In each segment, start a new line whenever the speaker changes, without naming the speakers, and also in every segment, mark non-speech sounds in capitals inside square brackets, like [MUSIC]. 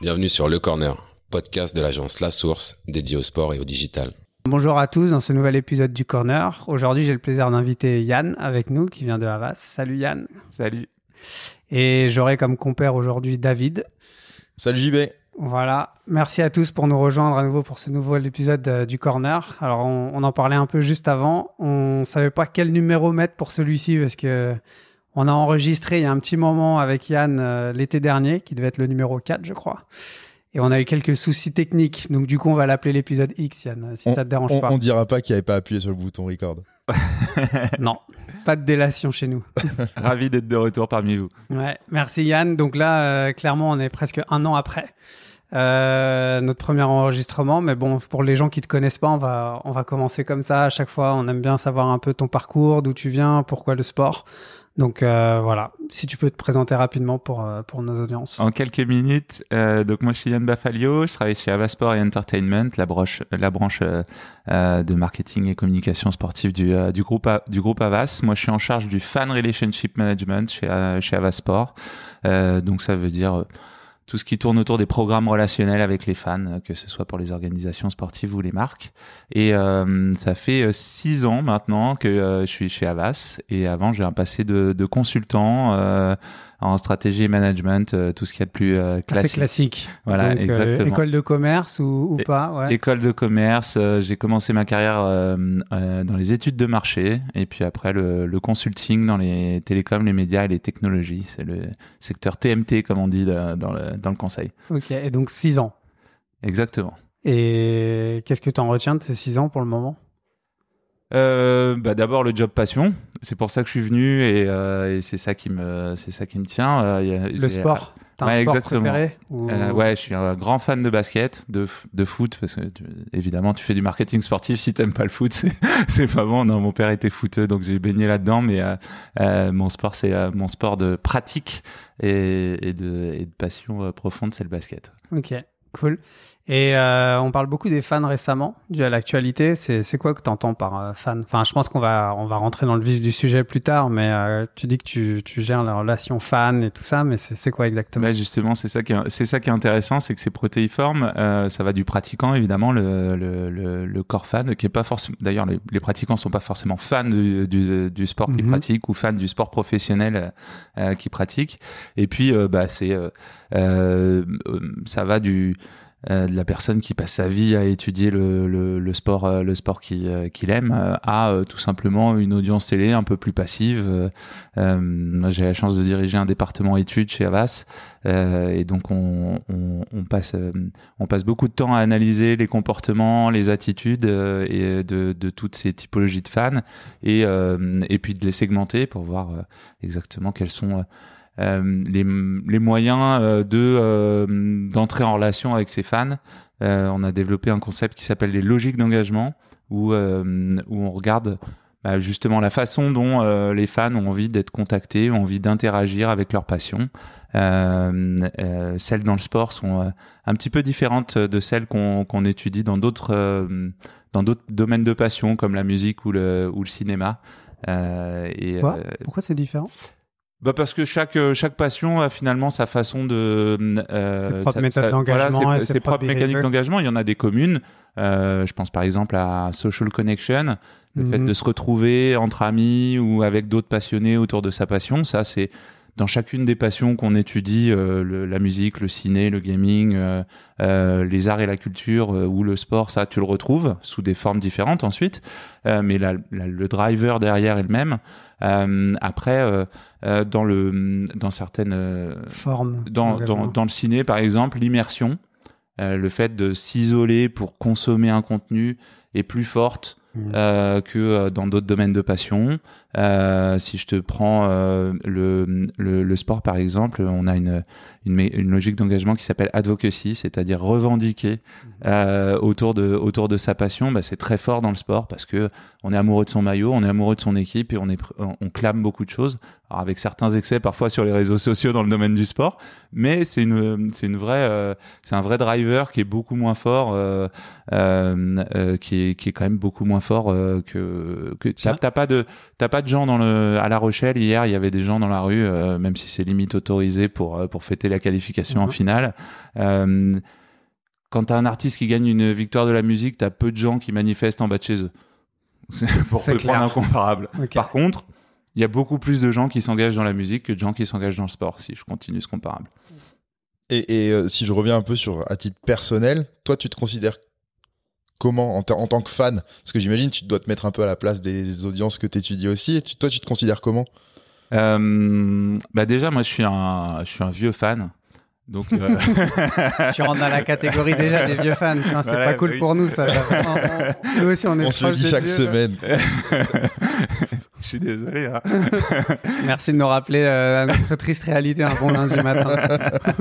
Bienvenue sur Le Corner, podcast de l'agence La Source dédié au sport et au digital.
Bonjour à tous dans ce nouvel épisode du Corner. Aujourd'hui, j'ai le plaisir d'inviter Yann avec nous qui vient de Havas. Salut Yann.
Salut.
Et j'aurai comme compère aujourd'hui David.
Salut JB.
Voilà, merci à tous pour nous rejoindre à nouveau pour ce nouvel épisode euh, du Corner. Alors on, on, en parlait un peu juste avant, on savait pas quel numéro mettre pour celui-ci parce que on a enregistré il y a un petit moment avec Yann euh, l'été dernier, qui devait être le numéro 4 je crois. Et on a eu quelques soucis techniques, donc du coup on va l'appeler l'épisode X Yann, si
on,
ça te dérange
on,
pas.
On dira pas qu'il avait pas appuyé sur le bouton record. [LAUGHS]
non, pas de délation chez nous. [LAUGHS]
Ravi d'être de retour parmi vous.
Ouais, merci Yann. Donc là, euh, clairement, on est presque un an après. Euh, notre premier enregistrement. Mais bon, pour les gens qui te connaissent pas, on va, on va commencer comme ça. À chaque fois, on aime bien savoir un peu ton parcours, d'où tu viens, pourquoi le sport. Donc euh, voilà, si tu peux te présenter rapidement pour, euh, pour nos audiences.
En quelques minutes, euh, donc moi je suis Yann Bafalio, je travaille chez Avasport et Entertainment, la, broche, la branche euh, de marketing et communication sportive du, du, groupe, du groupe Avas. Moi je suis en charge du Fan Relationship Management chez, chez Avasport. donc ça veut dire tout ce qui tourne autour des programmes relationnels avec les fans, que ce soit pour les organisations sportives ou les marques. Et euh, ça fait six ans maintenant que euh, je suis chez Avas. Et avant, j'ai un passé de, de consultant euh, en stratégie et management, euh, tout ce qu'il y a de plus euh, classique.
C'est classique.
Voilà,
Donc,
exactement.
école de commerce ou, ou pas ouais.
École de commerce. j'ai commencé ma carrière dans les études de marché et puis après le, le, consulting dans les télécoms, les médias et les technologies. C'est le secteur TMT comme on dit dans le, dans le conseil.
Ok, et donc six ans.
Exactement.
Et qu'est-ce que tu en retiens de ces six ans pour le moment?
Euh, bah d'abord le job passion, c'est pour ça que je suis venu et, euh, et c'est ça qui me c'est ça qui me tient. Euh,
le sport. T'as un sport
exactement.
préféré ou...
euh, Ouais, je suis un grand fan de basket, de, de foot, parce que tu, évidemment tu fais du marketing sportif, si t'aimes pas le foot, [LAUGHS] c'est, c'est pas bon. Non, mon père était footeux, donc j'ai baigné là-dedans, mais euh, mon sport c'est mon sport de pratique et, et, de, et de passion profonde, c'est le basket.
Ok, cool. Et euh, on parle beaucoup des fans récemment, dû à l'actualité. C'est, c'est quoi que tu entends par euh, fan? Enfin, je pense qu'on va, on va rentrer dans le vif du sujet plus tard, mais euh, tu dis que tu, tu gères la relation fan et tout ça, mais c'est, c'est quoi exactement?
Bah Justement, c'est ça, qui est, c'est ça qui est intéressant, c'est que c'est protéiforme. Euh, ça va du pratiquant, évidemment, le, le, le, le corps fan, qui est pas forcément. D'ailleurs, les, les, pratiquants sont pas forcément fans du, du, du sport qu'ils
Mhm.
pratiquent ou fans du sport professionnel euh, qu'ils pratiquent. Et puis, bah, c'est, euh, ça va du de la personne qui passe sa vie à étudier le, le, le sport, euh, le sport qu'il euh, qu'il aime, à tout simplement une audience télé un peu plus passive. J'ai la chance de diriger un département études chez Avas, et donc on, on, on passe, on passe beaucoup de temps à analyser les comportements, les attitudes et de, de toutes ces typologies de fans, et, et puis de les segmenter pour voir exactement quels sont euh, les, les, moyens euh, de euh, d'entrer en relation avec ses fans. on a développé un concept qui s'appelle les logiques d'engagement, où où on regarde bah, justement la façon dont les fans ont envie d'être contactés, ont envie d'interagir avec leur passion. celles dans le sport sont un petit peu différentes de celles qu'on qu'on étudie dans d'autres dans d'autres domaines de passion comme la musique ou le ou le cinéma.
et, Quoi Pourquoi c'est différent?
Bah parce que chaque chaque passion a finalement sa façon de
euh, ses propres méthodes d'engagement
voilà,
ses,
ses, ses propres mécaniques d'engagement. Il y en a des communes euh, je pense par exemple à social connection le
Mhm.
fait de se retrouver entre amis ou avec d'autres passionnés autour de sa passion. Ça c'est dans chacune des passions qu'on étudie, euh, le, la musique, le ciné, le gaming, euh, euh, les arts et la culture euh, ou le sport, ça tu le retrouves sous des formes différentes ensuite, euh, mais la, la, le driver derrière est le même. Euh, après, dans le dans certaines
formes,
dans, dans, dans le ciné par exemple, l'immersion, le fait de s'isoler pour consommer un contenu est plus forte
Mmh.
euh, que dans d'autres domaines de passion. Euh, si je te prends euh, le, le, le, sport par exemple, on a une, une, une logique d'engagement qui s'appelle advocacy, c'est-à-dire revendiquer mmh. autour, de, autour de sa passion. Bah, c'est très fort dans le sport parce que on est amoureux de son maillot, on est amoureux de son équipe et on, est, on clame beaucoup de choses. Alors avec certains excès parfois sur les réseaux sociaux dans le domaine du sport, mais c'est une, c'est une vraie, c'est un vrai driver qui est beaucoup moins fort, qui est, qui est quand même beaucoup moins moins fort euh, que que t'as t'as pas de t'as pas de gens dans le à La Rochelle. Hier il y avait des gens dans la rue euh, même si c'est limite autorisé pour euh, pour fêter la qualification en
Mhm.
finale. Euh, quand t'as un artiste qui gagne une victoire de la musique t'as peu de gens qui manifestent en bas de chez eux. [LAUGHS] C'est pour
C'est
te prendre
clair.
un comparable. Par contre il y a beaucoup plus de gens qui s'engagent dans la musique que de gens qui s'engagent dans le sport si je continue ce comparable.
Et, et, euh, si je reviens un peu sur à titre personnel, toi, tu te considères comment en, ta- en tant que fan Parce que j'imagine tu dois te mettre un peu à la place des audiences que tu étudies aussi. Et tu- toi, tu te considères comment?
Euh, bah déjà, moi, je suis un, je suis un vieux fan. Donc, euh, [LAUGHS]
Tu rentres dans la catégorie déjà des vieux fans. C'est
Voilà,
pas cool
oui.
pour nous, ça. Nous aussi, on est
On se le
proche
dit
des
chaque
vieux,
semaine. [LAUGHS]
je suis désolé. hein. [LAUGHS]
Merci de nous rappeler euh, notre triste réalité un bon lundi matin. [LAUGHS]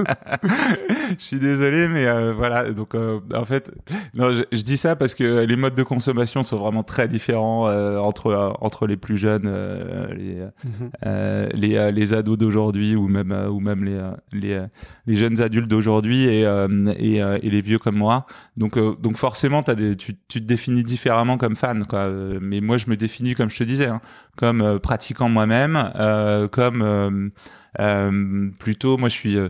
je suis désolé, mais euh, voilà. Donc, euh, en fait, non, je, je dis ça parce que les modes de consommation sont vraiment très différents euh, entre euh, entre les plus jeunes, euh, les
Mhm.
euh, les, euh, les ados d'aujourd'hui ou même euh, ou même les les, les jeunes adultes d'aujourd'hui et euh, et, euh, et les vieux comme moi. Donc euh, donc forcément t'as des tu tu te définis différemment comme fan quoi. Mais moi je me définis comme je te disais hein, comme euh, pratiquant moi-même, euh, comme euh, euh, plutôt moi je suis euh,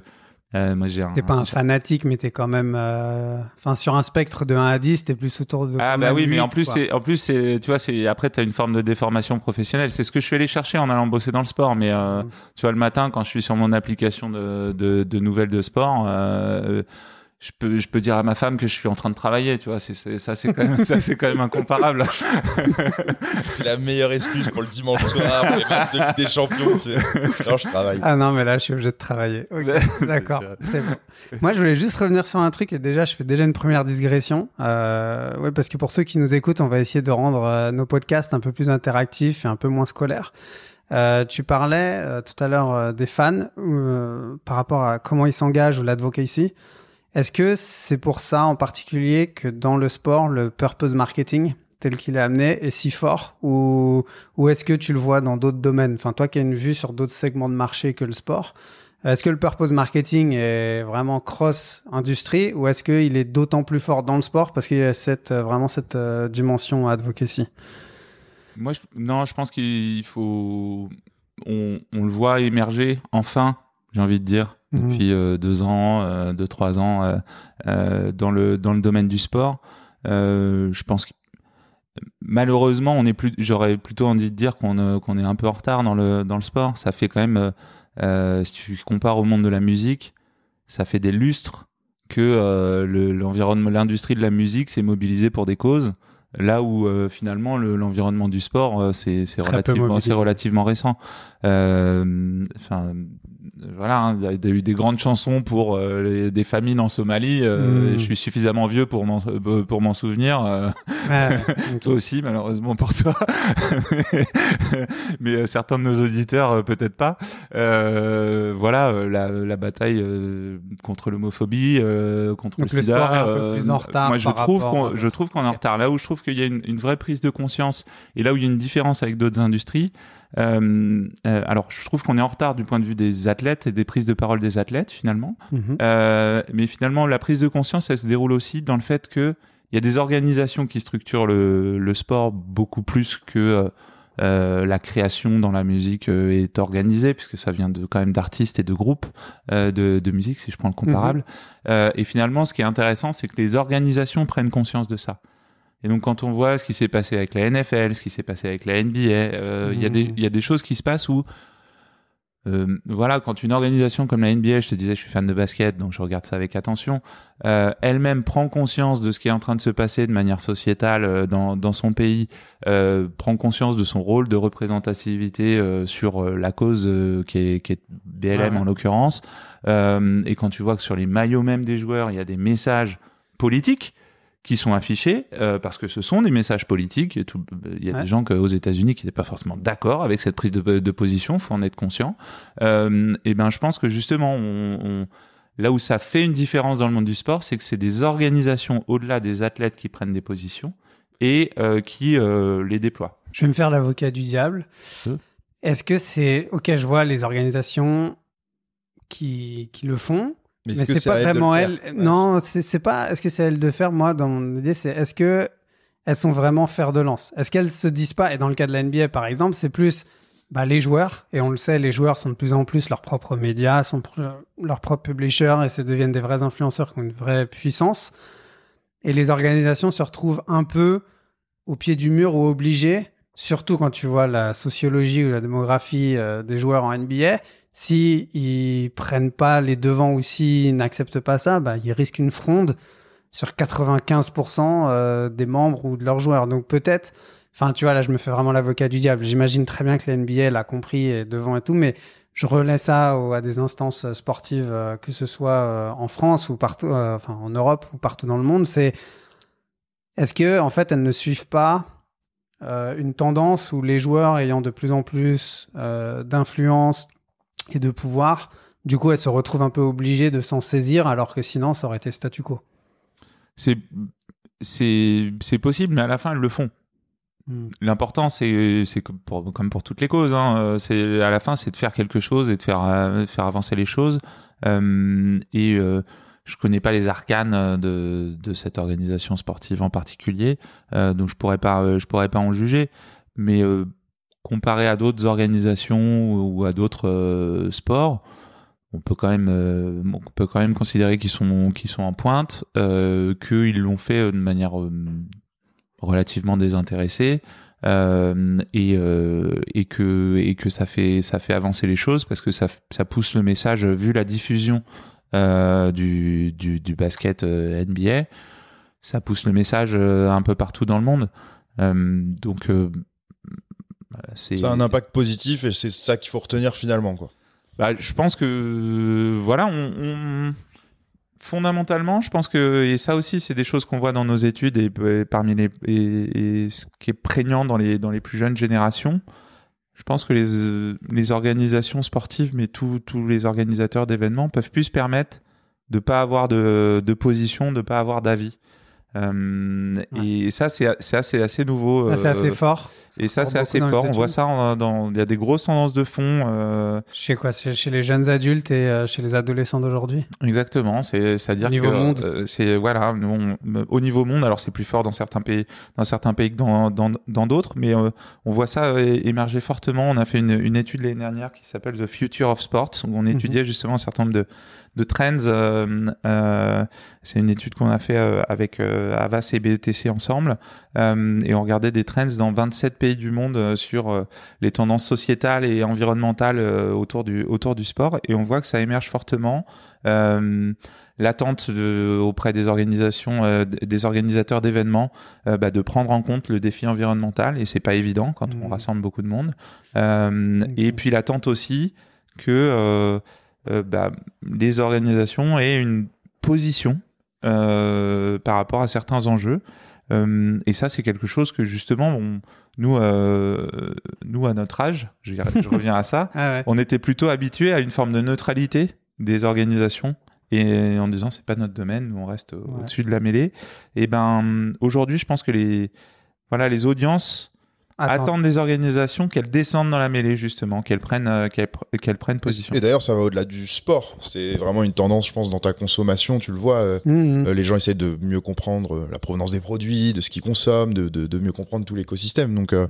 moi j'ai un
T'es pas un fanatique, mais t'es quand même. euh, Enfin, sur un spectre de 1 à 10, t'es plus autour de.
Ah bah oui, mais en
8,
plus c'est en plus c'est tu vois c'est après tu as une forme de déformation professionnelle. C'est ce que je suis allé chercher en allant bosser dans le sport mais euh,
Mhm.
tu vois le matin quand je suis sur mon application de de, de nouvelles de sport euh, je peux je peux dire à ma femme que je suis en train de travailler, tu vois, c'est c'est- ça c'est quand même [LAUGHS] ça c'est quand même incomparable.
C'est la meilleure excuse pour le dimanche soir, pour les matchs de Ligue des Champions. Tu sais. Non, je travaille.
Ah non, mais là, je suis obligé de travailler. D'accord, c'est bon. Moi, je voulais juste revenir sur un truc et déjà, je fais déjà une première digression. Euh, ouais, parce que pour ceux qui nous écoutent, on va essayer de rendre euh, nos podcasts un peu plus interactifs et un peu moins scolaires. Euh, tu parlais euh, tout à l'heure euh, des fans euh, par rapport à comment ils s'engagent ou l'advocacy. Est-ce que c'est pour ça en particulier que dans le sport, le purpose marketing tel qu'il est amené est si fort ou, ou est-ce que tu le vois dans d'autres domaines? Enfin, toi qui as une vue sur d'autres segments de marché que le sport, est-ce que le purpose marketing est vraiment cross-industrie ou est-ce qu'il est d'autant plus fort dans le sport parce qu'il y a cette, euh, vraiment cette euh, dimension advocacy?
Moi non, je pense qu'il faut on, le voit émerger enfin, j'ai envie de dire. Depuis euh, deux ans, euh, deux trois ans euh, dans le dans le domaine du sport. Je pense que malheureusement, on est plus. J'aurais plutôt envie de dire qu'on euh, qu'on est un peu en retard dans le dans le sport. Ça fait quand même, euh, si tu compares au monde de la musique, ça fait des lustres que euh, le- l'environnement, l'industrie de la musique s'est mobilisée pour des causes. Là où finalement le- l'environnement du sport c'est relativement relativement récent. Enfin voilà, hein, il y a- il y a eu des grandes chansons pour euh, les- des famines en Somalie. euh,
Mm.
Je suis suffisamment vieux pour m'en euh, pour m'en souvenir. euh,
Ouais, [LAUGHS]
toi aussi, malheureusement pour toi. [LAUGHS] Mais certains de nos auditeurs, peut-être pas. Euh, voilà, la, la bataille contre l'homophobie, contre
Donc
le
le
sida.
sport est un peu plus en retard
Moi, je trouve qu'on,
à
je trouve qu'on est en retard. Là où je trouve qu'il y a une, une vraie prise de conscience et là où il y a une différence avec d'autres industries. Euh, euh, alors, je trouve qu'on est en retard du point de vue des athlètes et des prises de parole des athlètes finalement.
Mhm.
Euh, mais finalement, la prise de conscience, elle se déroule aussi dans le fait que il y a des organisations qui structurent le, le sport beaucoup plus que la création dans la musique est organisée, puisque ça vient de quand même d'artistes et de groupes de, de musique, si je prends le comparable. Euh, et finalement, ce qui est intéressant, c'est que les organisations prennent conscience de ça. Et donc, quand on voit ce qui s'est passé avec la NFL, ce qui s'est passé avec la NBA, euh, il y a des-
Mhm.
il y a des choses qui se passent où euh, voilà, quand une organisation comme la NBA, je te disais, je suis fan de basket, donc je regarde ça avec attention, euh, elle-même prend conscience de ce qui est en train de se passer de manière sociétale dans, dans son pays, prend conscience de son rôle de représentativité sur la cause qui, est, qui est BLM
ouais.
en l'occurrence, et quand tu vois que sur les maillots même des joueurs, il y a des messages politiques, qui sont affichés euh, parce que ce sont des messages politiques. Et tout- Il y a
Ouais.
des gens que, aux États-Unis qui n'étaient pas forcément d'accord avec cette prise de, de position, faut en être conscient. Euh, et ben, je pense que justement, on, on- là où ça fait une différence dans le monde du sport, c'est que c'est des organisations au-delà des athlètes qui prennent des positions et euh, qui euh, les déploient.
Je vais me faire l'avocat du diable. Est-ce que c'est ok Je vois les organisations qui, qui le font, mais, c'est pas vraiment elle.
Ouais.
Non, c'est c'est pas. Est-ce que c'est elle de faire? Moi, dans mon idée, c'est est-ce que elles sont vraiment fer de lance? Est-ce qu'elles se disent pas, et dans le cas de la NBA par exemple, c'est plus bah, les joueurs, et on le sait, les joueurs sont de plus en plus leurs propres médias, sont leurs propres publishers, et se deviennent des vrais influenceurs qui ont une vraie puissance. Et les organisations se retrouvent un peu au pied du mur ou obligées, surtout quand tu vois la sociologie ou la démographie euh, des joueurs en NBA, si ils prennent pas les devants ou s'ils n'acceptent pas ça, bah, ils risquent une fronde sur 95% euh, des membres ou de leurs joueurs. Donc peut-être, enfin tu vois là je me fais vraiment l'avocat du diable. J'imagine très bien que la NBA l'a compris et devant et tout, mais je relais ça à des instances euh, sportives, euh, que ce soit en France ou partout, enfin en Europe ou partout dans le monde. C'est est-ce que en fait elles ne suivent pas une tendance où les joueurs ayant de plus en plus d'influence et de pouvoir, du coup elles se retrouvent un peu obligées de s'en saisir alors que sinon ça aurait été statu quo
c'est c'est possible, mais à la fin, elles le font. Hmm. L'important, c'est c'est comme pour, comme pour toutes les causes. Hein, euh, c'est à la fin, c'est de faire quelque chose et de faire euh, faire avancer les choses. Euh, et euh, je connais pas les arcanes de, de cette organisation sportive en particulier, donc je pourrais pas je pourrais pas en juger. Mais comparé à d'autres organisations ou à d'autres sports, on peut quand même euh, on peut quand même considérer qu'ils sont sont en pointe euh, qu'ils l'ont fait euh, de manière euh, relativement désintéressée et et que et que ça fait ça fait avancer les choses parce que ça ça pousse le message vu la diffusion du, du, du basket NBA ça pousse le message un peu partout dans le monde. Donc
c'est un impact positif et c'est ça qu'il faut retenir finalement quoi
bah, je pense que voilà, on, on, fondamentalement, je pense que et ça aussi, c'est des choses qu'on voit dans nos études et, parmi les et, et, ce qui est prégnant dans les dans les plus jeunes générations. Je pense que les, les organisations sportives, mais tous tous les organisateurs d'événements peuvent plus se permettre de pas avoir de, de position, de pas avoir d'avis. Euh, Et ça, c'est assez, assez nouveau.
Ça, c'est assez euh, fort.
et ça, c'est assez fort. On voit ça dans. Il y a des grosses tendances de fond. Euh...
Chez quoi? Chez les jeunes adultes et euh, chez les adolescents d'aujourd'hui?
Exactement. C'est-à-dire
que. Monde.
C'est voilà. au niveau monde, alors c'est plus fort dans certains pays, dans certains pays que dans dans d'autres, mais on voit ça émerger fortement. On a fait une, une étude l'année dernière qui s'appelle The Future of Sports, où on mhm. étudiait justement un certain nombre de de trends. Euh, euh, c'est une étude qu'on a fait euh, avec Avas et BETC ensemble, et on regardait des trends dans 27 pays du monde sur les tendances sociétales et environnementales autour du autour du sport, et on voit que ça émerge fortement. l'attente auprès des organisations, des organisateurs d'événements, bah, de prendre en compte le défi environnemental et c'est pas évident quand on mmh. rassemble beaucoup de monde. Et puis l'attente aussi que euh, bah, les organisations aient une position euh, par rapport à certains enjeux. Euh, et ça, c'est quelque chose que justement, on, nous, nous à notre âge, je, je reviens à ça, [LAUGHS]
ah
on était plutôt habitués à une forme de neutralité des organisations et en disant c'est pas notre domaine, nous on reste au-dessus de la mêlée. Et ben aujourd'hui, je pense que les voilà les audiences attendre des organisations qu'elles descendent dans la mêlée justement, qu'elles prennent euh, qu'elles prennent position.
Et d'ailleurs, ça va au-delà du sport. C'est vraiment une tendance, je pense, dans ta consommation. Tu le vois, euh, mmh, mmh. Euh, les gens essaient de mieux comprendre la provenance des produits, de ce qu'ils consomment, de, de, de, mieux comprendre tout l'écosystème. Donc, mmh.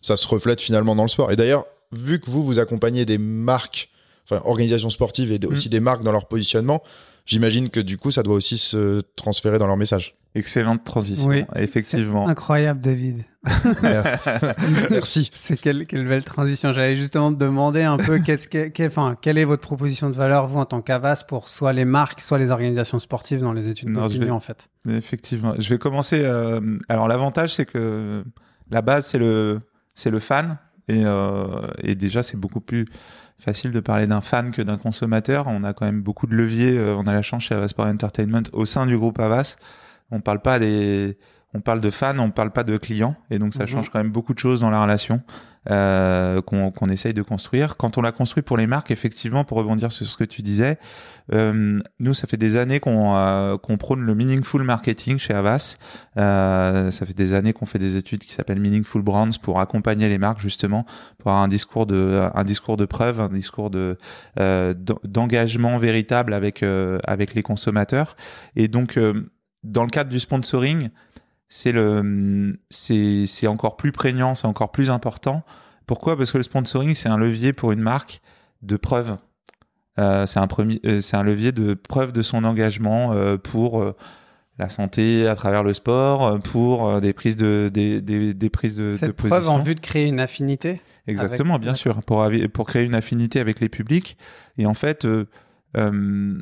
ça se reflète finalement dans le sport. Et d'ailleurs, vu que vous vous accompagnez des marques, enfin organisations sportives et aussi des marques dans leur positionnement, j'imagine que du coup, ça doit aussi se transférer dans leur message.
Excellente transition, oui, effectivement.
Incroyable, David. [LAUGHS]
Merci. [LAUGHS]
C'est quelle, quelle, belle transition. J'allais justement te demander un peu qu'est-ce que, enfin, quelle est votre proposition de valeur, vous, en tant qu'Avas, pour soit les marques, soit les organisations sportives dans les études d'opinion, en fait?
Effectivement. Je vais commencer. Euh, alors, l'avantage, c'est que la base, c'est le, c'est le fan. Et, euh, et déjà, c'est beaucoup plus facile de parler d'un fan que d'un consommateur. On a quand même beaucoup de leviers. Euh, on a la chance chez Avas Sport Entertainment au sein du groupe Avas on parle pas des on parle de fans, on parle pas de clients, et donc ça mhm. change quand même beaucoup de choses dans la relation euh, qu'on essaye de construire. Quand on l'a construit pour les marques, effectivement, pour rebondir sur ce que tu disais, euh, nous, ça fait des années qu'on euh, qu'on prône le meaningful marketing chez Avas. Euh, ça fait des années qu'on fait des études qui s'appellent meaningful brands pour accompagner les marques justement, pour avoir un discours de un discours de preuve, un discours de euh, d'engagement véritable avec avec les consommateurs. Et donc dans le cadre du sponsoring, c'est le, c'est, c'est encore plus prégnant, c'est encore plus important. Pourquoi? Parce que le sponsoring, c'est un levier pour une marque de preuve. Euh, c'est un premier, euh, c'est un levier de preuve de son engagement euh, pour la santé à travers le sport, pour des prises de, des, des, des prises de, de
Cette
position.
preuve en vue de créer une affinité.
Exactement,
Avec-
bien sûr, pour, pour créer une affinité avec les publics. Et en fait, euh,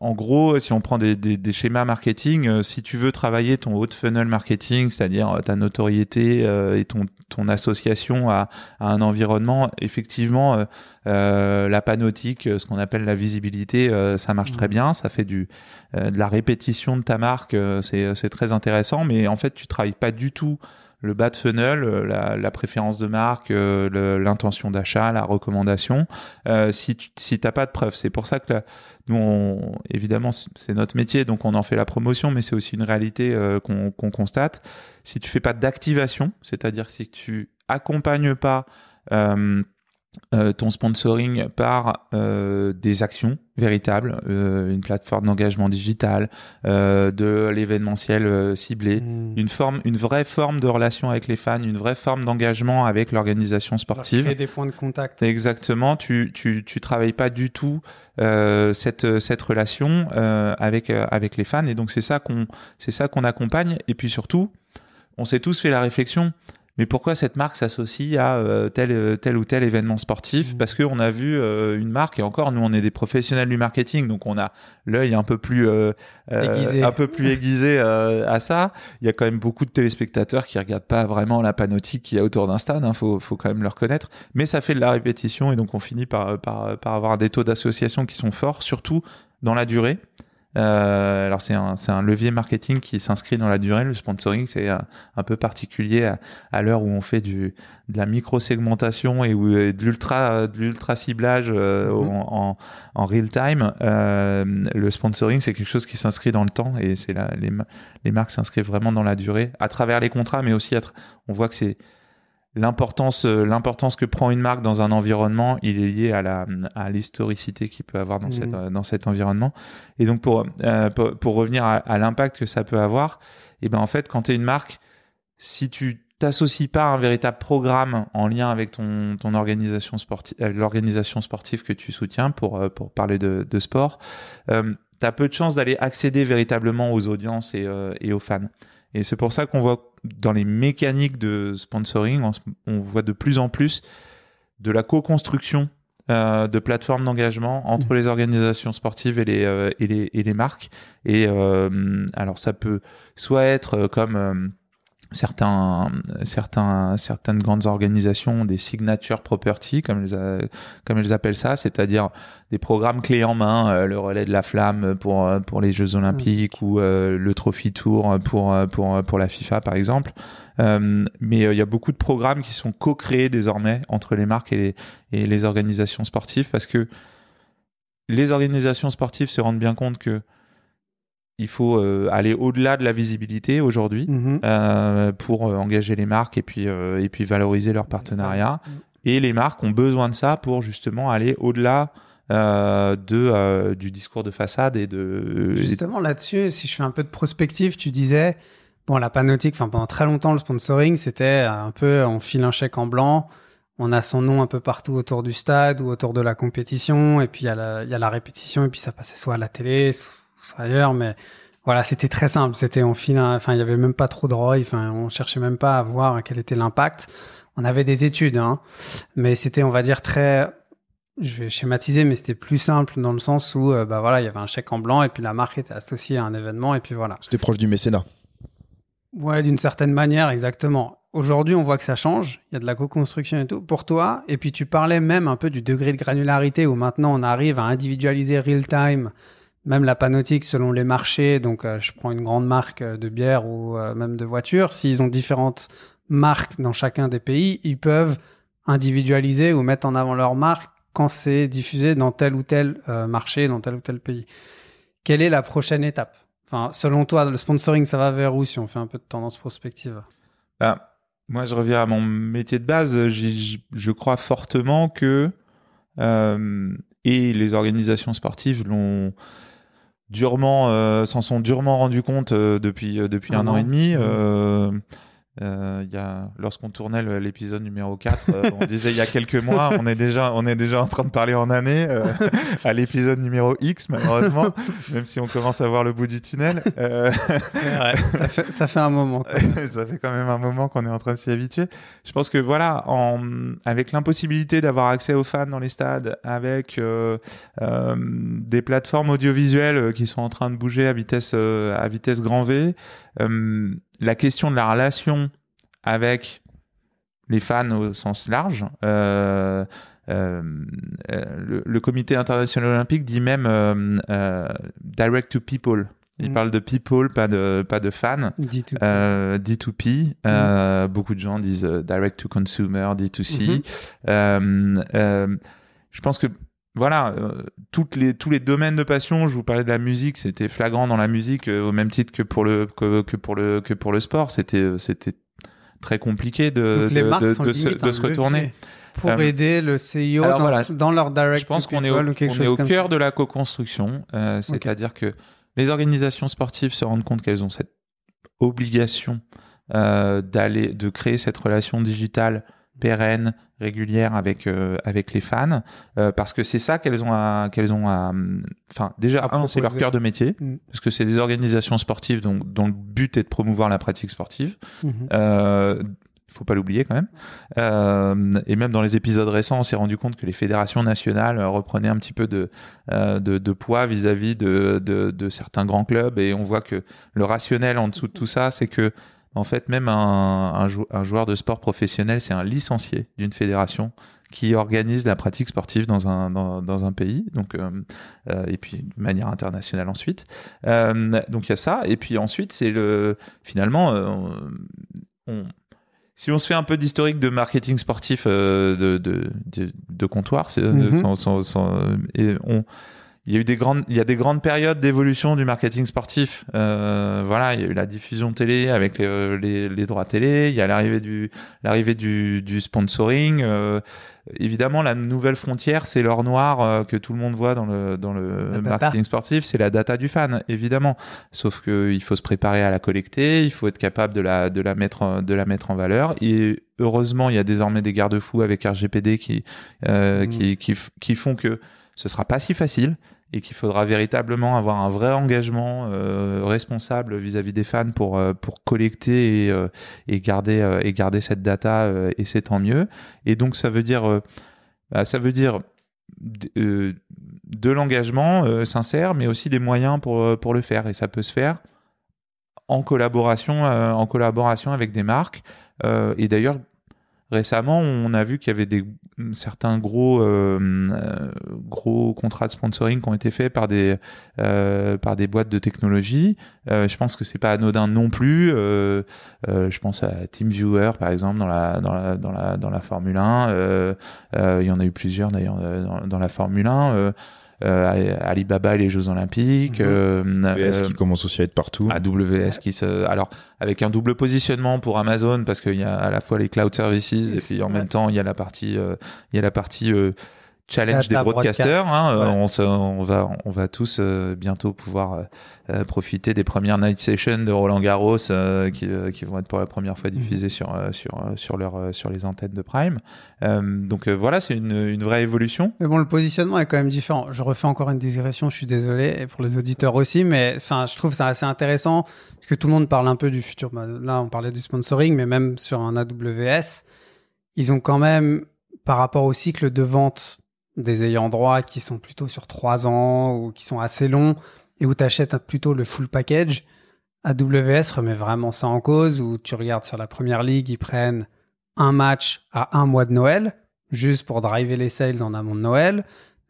en gros, si on prend des, des, des schémas marketing, euh, si tu veux travailler ton haut de funnel marketing, c'est-à-dire euh, ta notoriété euh, et ton, ton association à, à un environnement, effectivement, la panotique, euh, ce qu'on appelle la visibilité, ça marche très
Mhm.
bien. Ça fait du, de la répétition de ta marque, c'est c'est très intéressant. Mais en fait, tu travailles pas du tout le bas de funnel, euh, la, la préférence de marque, euh, l'intention d'achat, la recommandation, euh, si tu si t'as pas de preuves. C'est pour ça que là, nous, on, évidemment, c'est notre métier, donc on en fait la promotion, mais c'est aussi une réalité euh, qu'on constate. Si tu fais pas d'activation, c'est-à-dire si tu accompagnes pas euh, ton sponsoring par euh, des actions véritables, euh, une plateforme d'engagement digital, de l'événementiel ciblé,
Hmm.
une forme, une vraie forme de relation avec les fans, une vraie forme d'engagement avec l'organisation sportive.
Créer des points de contact.
Exactement, tu tu tu travailles pas du tout cette cette relation avec avec les fans et donc c'est ça qu'on c'est ça qu'on accompagne et puis surtout on s'est tous fait la réflexion mais pourquoi cette marque s'associe à euh, tel euh, tel ou tel événement sportif
Mhm.
Parce que on a vu euh, une marque et encore nous on est des professionnels du marketing donc on a l'œil un peu plus euh,
Aiguisé.
un peu plus [LAUGHS] aiguisé à ça. Il y a quand même beaucoup de téléspectateurs qui regardent pas vraiment la panotique qu'il y a autour d'un stade. Hein, faut faut quand même le reconnaître mais ça fait de la répétition et donc on finit par, par, par avoir des taux d'association qui sont forts, surtout dans la durée. Euh, alors c'est un, c'est un levier marketing qui s'inscrit dans la durée. Le sponsoring, c'est un, un peu particulier à, à l'heure où on fait du, de la micro-segmentation et, où, et de l'ultra de l'ultra ciblage euh,
Mhm.
en, en, en real time. Euh, le sponsoring, c'est quelque chose qui s'inscrit dans le temps et c'est les, les marques s'inscrivent vraiment dans la durée à travers les contrats, mais aussi à on voit que c'est l'importance euh, l'importance que prend une marque dans un environnement il est lié à la à l'historicité qu'il peut avoir dans cette euh, dans cet environnement. Et donc pour euh, pour, pour revenir à, à l'impact que ça peut avoir et ben en fait quand tu es une marque si tu t'associes pas à un véritable programme en lien avec ton ton organisation sportive l'organisation sportive que tu soutiens pour pour parler de de sport euh, tu as peu de chances d'aller accéder véritablement aux audiences et euh, et aux fans et c'est pour ça qu'on voit dans les mécaniques de sponsoring, on, voit de plus en plus de la co-construction euh, de plateformes d'engagement entre les organisations sportives et les, euh, et les, et les marques. Et euh, alors ça peut soit être comme certains, certains, certaines grandes organisations ont des signature property, comme elles, a- comme elles appellent ça, c'est-à-dire des programmes clés en main, euh, le relais de la flamme pour, euh, pour les Jeux Olympiques ou euh, le Trophy Tour pour, pour, pour la FIFA, par exemple. Euh, mais il y a beaucoup de programmes qui sont co-créés désormais entre les marques et les, et les organisations sportives parce que les organisations sportives se rendent bien compte que il faut euh, aller au-delà de la visibilité aujourd'hui
Mhm.
euh, pour euh, engager les marques et puis et puis valoriser leur partenariat.
Mhm.
Et les marques ont besoin de ça pour justement aller au-delà de du discours de façade et de
Justement là-dessus, si je fais un peu de prospective, tu disais, bon, la panotique, enfin pendant très longtemps, le sponsoring, c'était un peu, on file un chèque en blanc, on a son nom un peu partout autour du stade ou autour de la compétition, et puis il y, a la- il y a la répétition, et puis ça passait soit à la télé, so- soit ailleurs, mais voilà, c'était très simple, c'était on file, enfin il y avait même pas trop de ROI, enfin on cherchait même pas à voir quel était l'impact. On avait des études, hein, mais c'était, on va dire, très je vais schématiser, mais c'était plus simple dans le sens où, euh, bah voilà, il y avait un chèque en blanc et puis la marque était associée à un événement et puis voilà.
C'était proche du mécénat.
Ouais, d'une certaine manière, exactement. Aujourd'hui, on voit que ça change. Il y a de la co-construction et tout. Pour toi, et puis tu parlais même un peu du degré de granularité où maintenant on arrive à individualiser real time, même la panotique selon les marchés. Donc, euh, je prends une grande marque euh, de bière ou euh, même de voiture. S'ils ont différentes marques dans chacun des pays, ils peuvent individualiser ou mettre en avant leur marque quand c'est diffusé dans tel ou tel marché, dans tel ou tel pays. Quelle est la prochaine étape? Enfin, selon toi, le sponsoring, ça va vers où si on fait un peu de tendance prospective?
Ah, moi, je reviens à mon métier de base. Je crois fortement que et les organisations sportives l'ont durement, euh, s'en sont durement rendus compte euh, depuis euh, depuis un,
Un
an et demi.
Mhm.
Euh, il y a, lorsqu'on tournait l'épisode numéro 4, euh, on disait il y a quelques mois, on est déjà, on est déjà en train de parler en année euh, à l'épisode numéro X, malheureusement, même si on commence à voir le bout du tunnel. Euh,
vrai. ça, fait, ça fait un moment. [LAUGHS]
ça fait quand même un moment qu'on est en train de s'y habituer. Je pense que voilà, en, avec l'impossibilité d'avoir accès aux fans dans les stades, avec euh, euh, des plateformes audiovisuelles qui sont en train de bouger à vitesse euh, à vitesse grand V, euh, la question de la relation avec les fans au sens large. Euh, euh, euh, le, le comité international olympique dit même euh, direct to people. Il
Mm.
parle de people, pas de pas de fans.
Dis tout.
Euh, D2P, euh, beaucoup de gens disent direct to consumer, D2C.
Mhm.
Euh, euh, je pense que voilà, euh, toutes les, tous les domaines de passion, je vous parlais de la musique, c'était flagrant dans la musique euh, au même titre que pour le que, que pour le que pour le sport, c'était euh, c'était très compliqué de de, se, de se retourner.
Pour
Euh,
aider le CIO
alors
dans,
voilà.
dans leur direct
Je pense qu'on est au, on est cœur
ça.
de la co-construction, euh, c'est-à-dire que les organisations sportives se rendent compte qu'elles ont cette obligation euh, d'aller, de créer cette relation digitale pérenne, régulière avec euh, avec les fans, euh, parce que c'est ça qu'elles ont à qu'elles ont à, hum, enfin déjà
À
un c'est leur cœur de métier,
Mm.
parce que c'est des organisations sportives dont, dont le but est de promouvoir la pratique sportive.
Mhm.
Euh, faut pas l'oublier quand même. Euh, et même dans les épisodes récents, on s'est rendu compte que les fédérations nationales euh, reprenaient un petit peu de, euh, de, de poids vis-à-vis de, de, de certains grands clubs. Et on voit que le rationnel en dessous de tout ça, c'est que en fait, même un, un, jou- un joueur de sport professionnel, c'est un licencié d'une fédération qui organise la pratique sportive dans un dans, dans un pays. Donc euh, euh, et puis de manière internationale ensuite. Euh, donc il y a ça. Et puis ensuite c'est le finalement on, si on se fait un peu d'historique de marketing sportif de, de, de, de comptoir, c'est-
Mhm.
sans- sans- sans- et on, il y a eu des grandes, il y a des grandes périodes d'évolution du marketing sportif. Euh, voilà, il y a eu la diffusion télé avec les, les, les droits télé, il y a l'arrivée du, l'arrivée du, du sponsoring. Euh, évidemment, la nouvelle frontière, c'est l'or noir euh, que tout le monde voit dans le, dans le
La data.
marketing sportif, c'est la data du fan, évidemment. Sauf que il faut se préparer à la collecter, il faut être capable de la, de la mettre, de la mettre en valeur. Et heureusement, il y a désormais des garde-fous avec RGPD qui, euh,
Mhm.
qui, qui, qui font que ce sera pas si facile et qu'il faudra véritablement avoir un vrai engagement euh, responsable vis-à-vis des fans pour euh, pour collecter et, euh, garder et garder cette data et c'est tant mieux. Et donc ça veut dire bah, ça veut dire d- euh, de l'engagement sincère mais aussi des moyens pour pour le faire. Et ça peut se faire en collaboration en collaboration avec des marques et d'ailleurs récemment, on a vu qu'il y avait des certains gros euh, euh, gros contrats de sponsoring qui ont été faits par des euh, par des boîtes de technologie. Euh, je pense que c'est pas anodin non plus. Euh, euh, je pense à TeamViewer par exemple dans la dans la dans la dans la Formule 1. Euh, euh, il y en a eu plusieurs d'ailleurs dans la Formule 1. Euh, Alibaba et les Jeux Olympiques.
Mhm.
euh, euh,
qui commence aussi à être partout.
AWS qui se alors avec un double positionnement pour Amazon parce qu'il y a à la fois les cloud services et puis en
Ouais.
même temps il y a la partie euh, il y a la partie euh, challenge des broadcasters
broadcast,
hein, euh, on, se- on va on va tous euh, bientôt pouvoir euh, euh, profiter des premières night sessions de Roland Garros euh, qui, euh, qui vont être pour la première fois diffusées sur sur sur leur sur les antennes de Prime Euh, donc euh, voilà c'est une une vraie évolution
Mais bon, le positionnement est quand même différent. Je refais encore une digression, je suis désolé, et pour les auditeurs aussi, mais enfin, je trouve ça assez intéressant parce que tout le monde parle un peu du futur. Bah, Là, on parlait du sponsoring, mais même sur un AWS, ils ont quand même, par rapport au cycle de vente des ayants droit qui sont plutôt sur trois ans ou qui sont assez longs et où tu achètes plutôt le full package, AWS remet vraiment ça en cause où tu regardes sur la première ligue, ils prennent un match à un mois de Noël juste pour driver les sales en amont de Noël.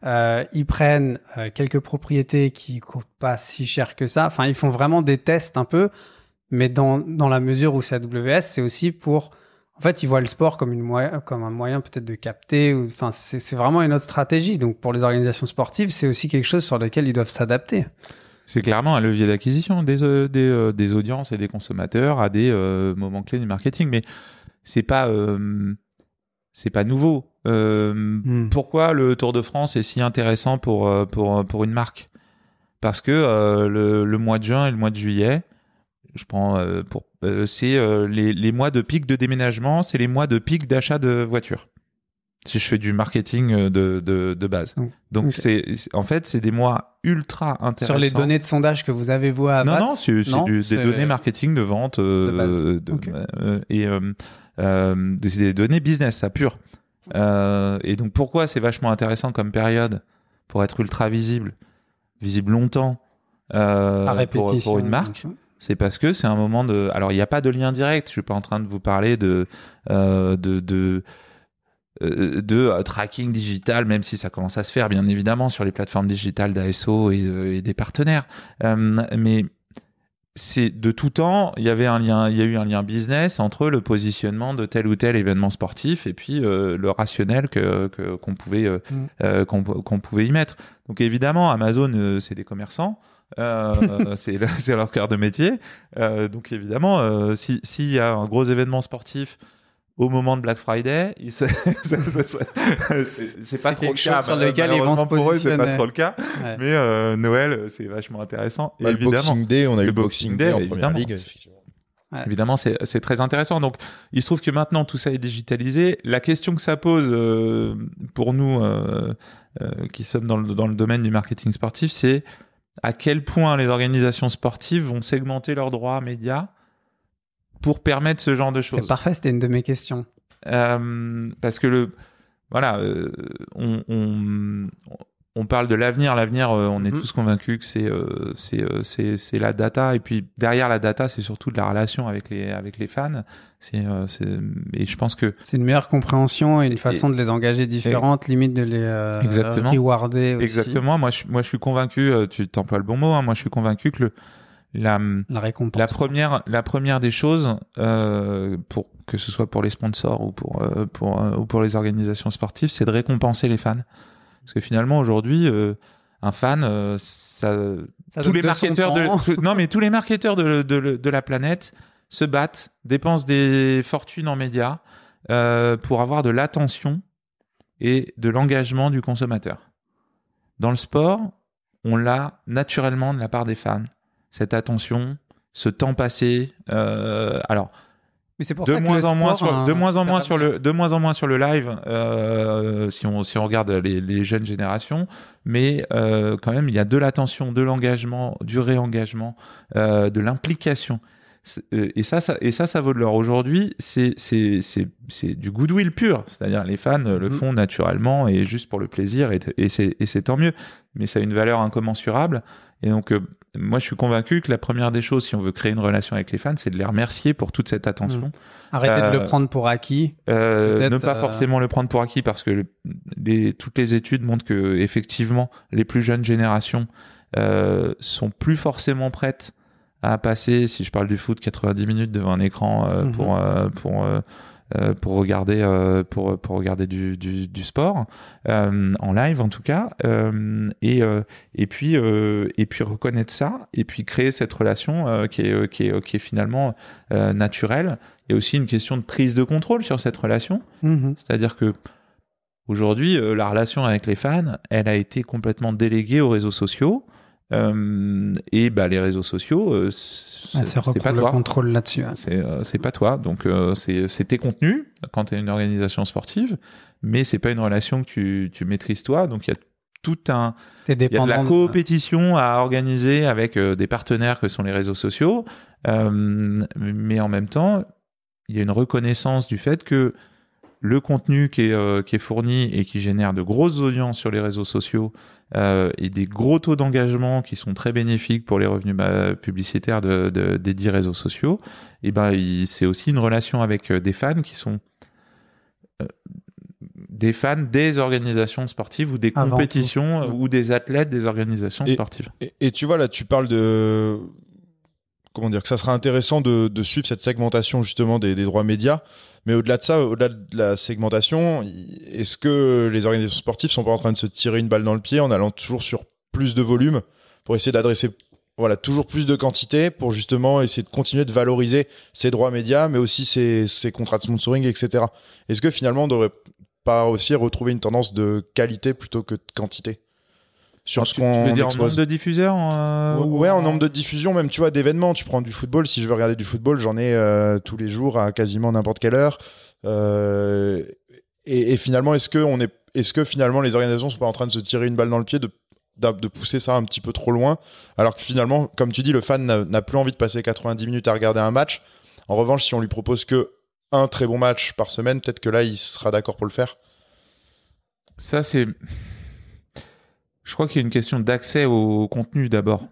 Euh, ils prennent euh, quelques propriétés qui coûtent pas si cher que ça. Enfin, ils font vraiment des tests un peu, mais dans, dans la mesure où c'est AWS, c'est aussi pour. En fait, ils voient le sport comme, une moyen, comme un moyen peut-être de capter. Enfin, c'est vraiment une autre stratégie. Donc, pour les organisations sportives, c'est aussi quelque chose sur lequel ils doivent s'adapter.
C'est clairement un levier d'acquisition des, euh, des, euh, des audiences et des consommateurs à des euh, moments clés du marketing, mais c'est pas c'est pas nouveau.
Hmm.
Pourquoi le Tour de France est si intéressant pour pour pour une marque? Parce que le, le mois de juin et le mois de juillet, je prends euh, pour euh, c'est euh, les, les mois de pic de déménagement, c'est les mois de pic d'achat de voitures. Si je fais du marketing de, de, de base.
Donc,
c'est en fait c'est des mois ultra intéressants.
Sur les données de sondage que vous avez vous à
Non non, c'est des données marketing de vente
De base.
de- et c'est des données business ça pur. Euh, et donc pourquoi c'est vachement intéressant comme période pour être ultra visible, visible longtemps
à
pour,
répétition.
pour une marque c'est parce que c'est un moment de. Alors, il n'y a pas de lien direct. Je suis pas en train de vous parler de euh, de de euh, de euh, tracking digital, même si ça commence à se faire, bien évidemment, sur les plateformes digitales d'ASO et, et des partenaires. Euh, mais c'est de tout temps, il y avait un lien, il y a eu un lien business entre le positionnement de tel ou tel événement sportif et puis euh, le rationnel que qu'on pouvait euh,
Mm.
euh, qu'on pouvait y mettre. Donc évidemment, Amazon, c'est des commerçants. Euh, c'est le- [LAUGHS] leur cœur de métier. Euh, donc évidemment, euh, si- s'il y a un gros événement sportif au moment de Black Friday, [LAUGHS] c'est pas trop le cas.
sur lequel ils vont se
Malheureusement pour eux, c'est pas trop le cas.
Ouais.
Mais euh, Noël, c'est vachement intéressant.
Bah, le
évidemment.
Boxing Day, on a eu
Le
le
Boxing Day,
Day, en première
évidemment.
ligue.
Évidemment, c'est c'est très intéressant. Donc, il se trouve que maintenant tout ça est digitalisé. La question que ça pose euh, pour nous euh, euh, qui sommes dans le, dans le domaine du marketing sportif, c'est à quel point les organisations sportives vont segmenter leurs droits médias pour permettre ce genre de choses.
C'est parfait, c'était une de mes questions.
Euh, parce que le voilà, euh, on, on, on parle de l'avenir. L'avenir, euh, on est
Mhm.
tous convaincus que c'est euh, c'est euh, c'est la data. Et puis derrière la data, c'est surtout de la relation avec les avec les fans. C'est et je pense que
C'est une meilleure compréhension et une façon de les engager différente, limite de les euh,
Exactement.
rewarder aussi.
exactement. Moi, je moi, je suis convaincu. Tu t'emploies le bon mot. Hein, moi, je suis convaincu que le la
La récompense.
La première, la première des choses, euh, pour que ce soit pour les sponsors ou pour euh, pour ou pour les organisations sportives, c'est de récompenser les fans. Parce que finalement aujourd'hui, euh, un fan, euh, ça,
Ça
tous les marketeurs de tout- [LAUGHS] non mais tous les marketeurs de, de, de la planète se battent, dépensent des fortunes en médias euh, pour avoir de l'attention et de l'engagement du consommateur. Dans le sport, on l'a naturellement de la part des fans. Cette attention, ce temps passé. euh, alors,
Mais c'est pour
de
ça
moins en moins sur,
un
de moins en moins sur le, de moins en moins sur le live. euh, si on si on regarde les, les jeunes générations, mais euh, quand même, il y a de l'attention, de l'engagement, du réengagement, euh, de l'implication. Et ça, ça, et ça, ça vaut de l'or. Aujourd'hui, c'est, c'est, c'est, c'est du goodwill pur. C'est-à-dire, les fans le
Mhm.
font naturellement et juste pour le plaisir, et, et c'est, et c'est tant mieux. Mais ça a une valeur incommensurable. Et donc, euh, moi, je suis convaincu que la première des choses, si on veut créer une relation avec les fans, c'est de les remercier pour toute cette attention.
Arrêtez de
Euh,
le prendre pour acquis.
Euh, ne pas
euh,
forcément le prendre pour acquis parce que le- les, toutes les études montrent que effectivement les plus jeunes générations euh, sont plus forcément prêtes à passer, si je parle du foot, 90 minutes devant un écran euh,
Mhm.
pour euh, pour euh, euh, pour regarder euh, pour pour regarder du du, du sport euh, en live en tout cas euh, et euh, et puis euh, et puis reconnaître ça et puis créer cette relation euh, qui est qui est qui est finalement euh, naturelle il y a aussi une question de prise de contrôle sur cette relation.
Mhm.
C'est-à-dire que aujourd'hui, euh, la relation avec les fans, elle a été complètement déléguée aux réseaux sociaux. Euh, et bah, les réseaux sociaux, euh, c'est
Ah, c'est
pas
le
toi.
contrôle là-dessus. hein.
C'est euh, c'est pas toi. Donc c'est tes contenus quand tu es une organisation sportive, mais c'est pas une relation que tu, tu maîtrises toi. Donc il y a tout un il y a de la
de-
coopétition à organiser avec des partenaires que sont les réseaux sociaux, mais en même temps, il y a une reconnaissance du fait que le contenu qui est, euh, qui est fourni et qui génère de grosses audiences sur les réseaux sociaux euh, et des gros taux d'engagement qui sont très bénéfiques pour les revenus bah, publicitaires de, de- des dix réseaux sociaux, et ben c'est aussi une relation avec euh, des fans qui sont euh, des fans des organisations sportives ou des
Avant
compétitions
tout.
ou des athlètes des organisations
Et-
sportives.
Et, et tu vois, là, tu parles de. Comment dire Que ça sera intéressant de, de suivre cette segmentation, justement, des, des droits médias. Mais au-delà de ça, au-delà de la segmentation, est-ce que les organisations sportives sont pas en train de se tirer une balle dans le pied en allant toujours sur plus de volume pour essayer d'adresser voilà, toujours plus de quantité pour justement essayer de continuer de valoriser ces droits médias, mais aussi ces contrats de sponsoring, etc. Est-ce que finalement, on devrait pas aussi retrouver une tendance de qualité plutôt que de quantité? Sur ce qu'on
tu veux dire en nombre de diffuseurs euh,
Ouais,
ou
ouais, en nombre de diffusions, même tu vois, d'événements. Tu prends du football, si je veux regarder du football, j'en ai euh, tous les jours à quasiment n'importe quelle heure. Euh, et, et finalement, est-ce que, on est, est-ce que finalement les organisations sont pas en train de se tirer une balle dans le pied de, d'a- de pousser ça un petit peu trop loin? Alors que finalement, comme tu dis, le fan n'a, n'a plus envie de passer 90 minutes à regarder un match. En revanche, si on lui propose que un très bon match par semaine, peut-être que là, il sera d'accord pour le faire.
Ça, c'est. Je crois qu'il y a une question d'accès au contenu d'abord.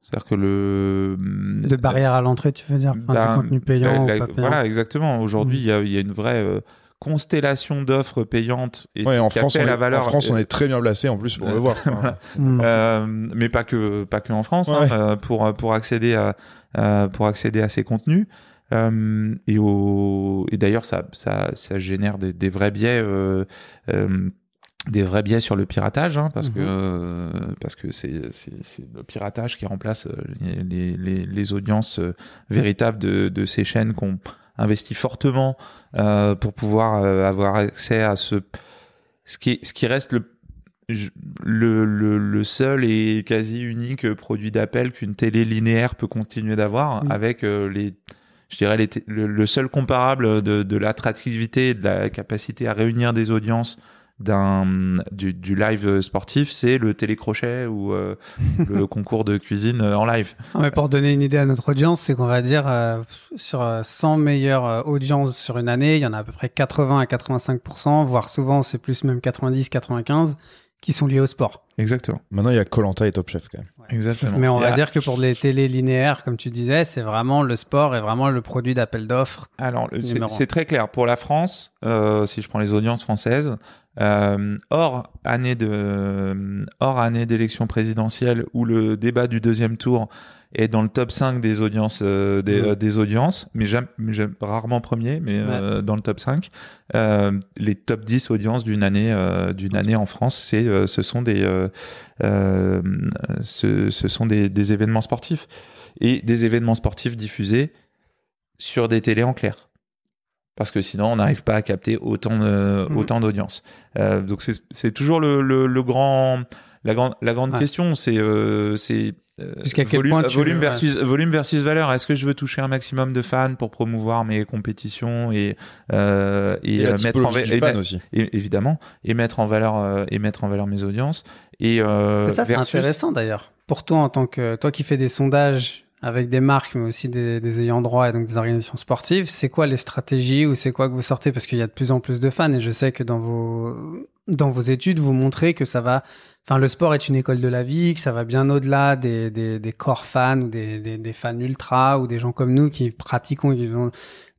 C'est-à-dire que le.
De barrière à l'entrée, tu veux dire enfin,
Ben,
de contenu payant
la-
ou
la-
pas payant.
Voilà, exactement. Aujourd'hui,
Mm.
il y a- il y, a une vraie euh, constellation d'offres payantes et
Ouais, en
qui
France, on
la
est,
valeur.
en France, on est très bien placé en plus pour le voir. [LAUGHS]
Mm.
Euh, mais pas que pas que en France hein,
Ouais.
euh, pour pour accéder à euh, pour accéder à ces contenus Euh, et au et d'ailleurs ça ça ça génère des, des vrais biais euh, euh, des vrais biais sur le piratage hein, parce
Mhm.
que euh, parce que c'est c'est c'est le piratage qui remplace euh, les les, les audiences euh, véritables de de ces chaînes qu'on investit fortement euh, pour pouvoir euh, avoir accès à ce ce qui ce qui reste le le, le, le seul et quasi unique produit d'appel qu'une télé linéaire peut continuer d'avoir avec euh, les je dirais les le, le seul comparable de, de l'attractivité et de la capacité à réunir des audiences d'un du, du live sportif c'est le télécrochet ou euh, [LAUGHS] le concours de cuisine en live.
Non, mais pour donner une idée à notre audience, c'est qu'on va dire euh, sur euh, 100 meilleures euh, audiences sur une année, il y en a à peu près 80 à 85%, voire souvent c'est plus même 90-95 qui sont liés au sport.
exactement
Maintenant, il y a Colanta et Top Chef quand même.
exactement
Mais on va dire que pour les télés linéaires, comme tu disais, c'est vraiment le sport et vraiment le produit d'appel d'offres.
Alors, c'est très clair. Pour la France, euh, si je prends les audiences françaises, euh, hors année de hors année d'élection présidentielle où le débat du deuxième tour est dans le top 5 des audiences euh, des,
Mhm.
euh, des audiences, mais jamais, rarement premier, mais euh, dans le top 5. Euh, les top 10 audiences d'une année d'une année en France, c'est ce sont des ce, ce sont des, des événements sportifs et des événements sportifs diffusés sur des télés en clair. Parce que sinon, on n'arrive pas à capter autant de, autant d'audience. Euh, donc c'est c'est toujours le, le, le grand la grande la grande
Ouais.
question, c'est euh, c'est euh,
Jusqu'à quel
volume,
point tu
volume
veux-
versus volume versus valeur. Est-ce que je veux toucher un maximum de fans pour promouvoir mes compétitions et euh, et,
Et, la
euh, mettre en et
fan
mettre-
aussi.
et- évidemment et mettre en valeur euh, et mettre en valeur mes audiences et euh,
Mais ça, c'est
versus-
intéressant d'ailleurs. Pour toi, en tant que toi qui fais des sondages avec des marques, mais aussi des, des ayants droit et donc des organisations sportives, c'est quoi les stratégies ou c'est quoi que vous sortez? Parce qu'il y a de plus en plus de fans et je sais que dans vos dans vos études, vous montrez que ça va. Enfin, le sport est une école de la vie, que ça va bien au-delà des, des, des corps fans ou des, des, des fans ultra ou des gens comme nous qui pratiquons. Qui vont...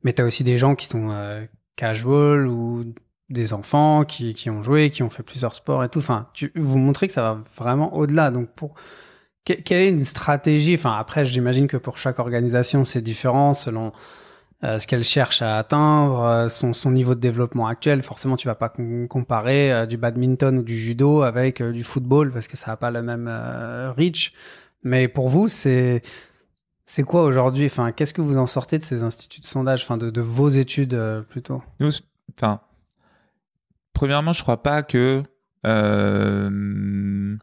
Mais tu as aussi des gens qui sont euh, casual ou des enfants qui, qui ont joué, qui ont fait plusieurs sports et tout. Enfin, tu, vous montrez que ça va vraiment au-delà. Donc, pour quelle est une stratégie Enfin, après, j'imagine que pour chaque organisation, c'est différent selon euh, ce qu'elle cherche à atteindre, euh, son, niveau de développement actuel. Forcément, tu vas pas com- comparer euh, du badminton ou du judo avec du football parce que ça n'a pas le même reach. Mais pour vous, c'est c'est quoi aujourd'hui? Enfin, qu'est-ce que vous en sortez de ces instituts de sondage Enfin, de, vos études plutôt?
Premièrement, je crois pas que je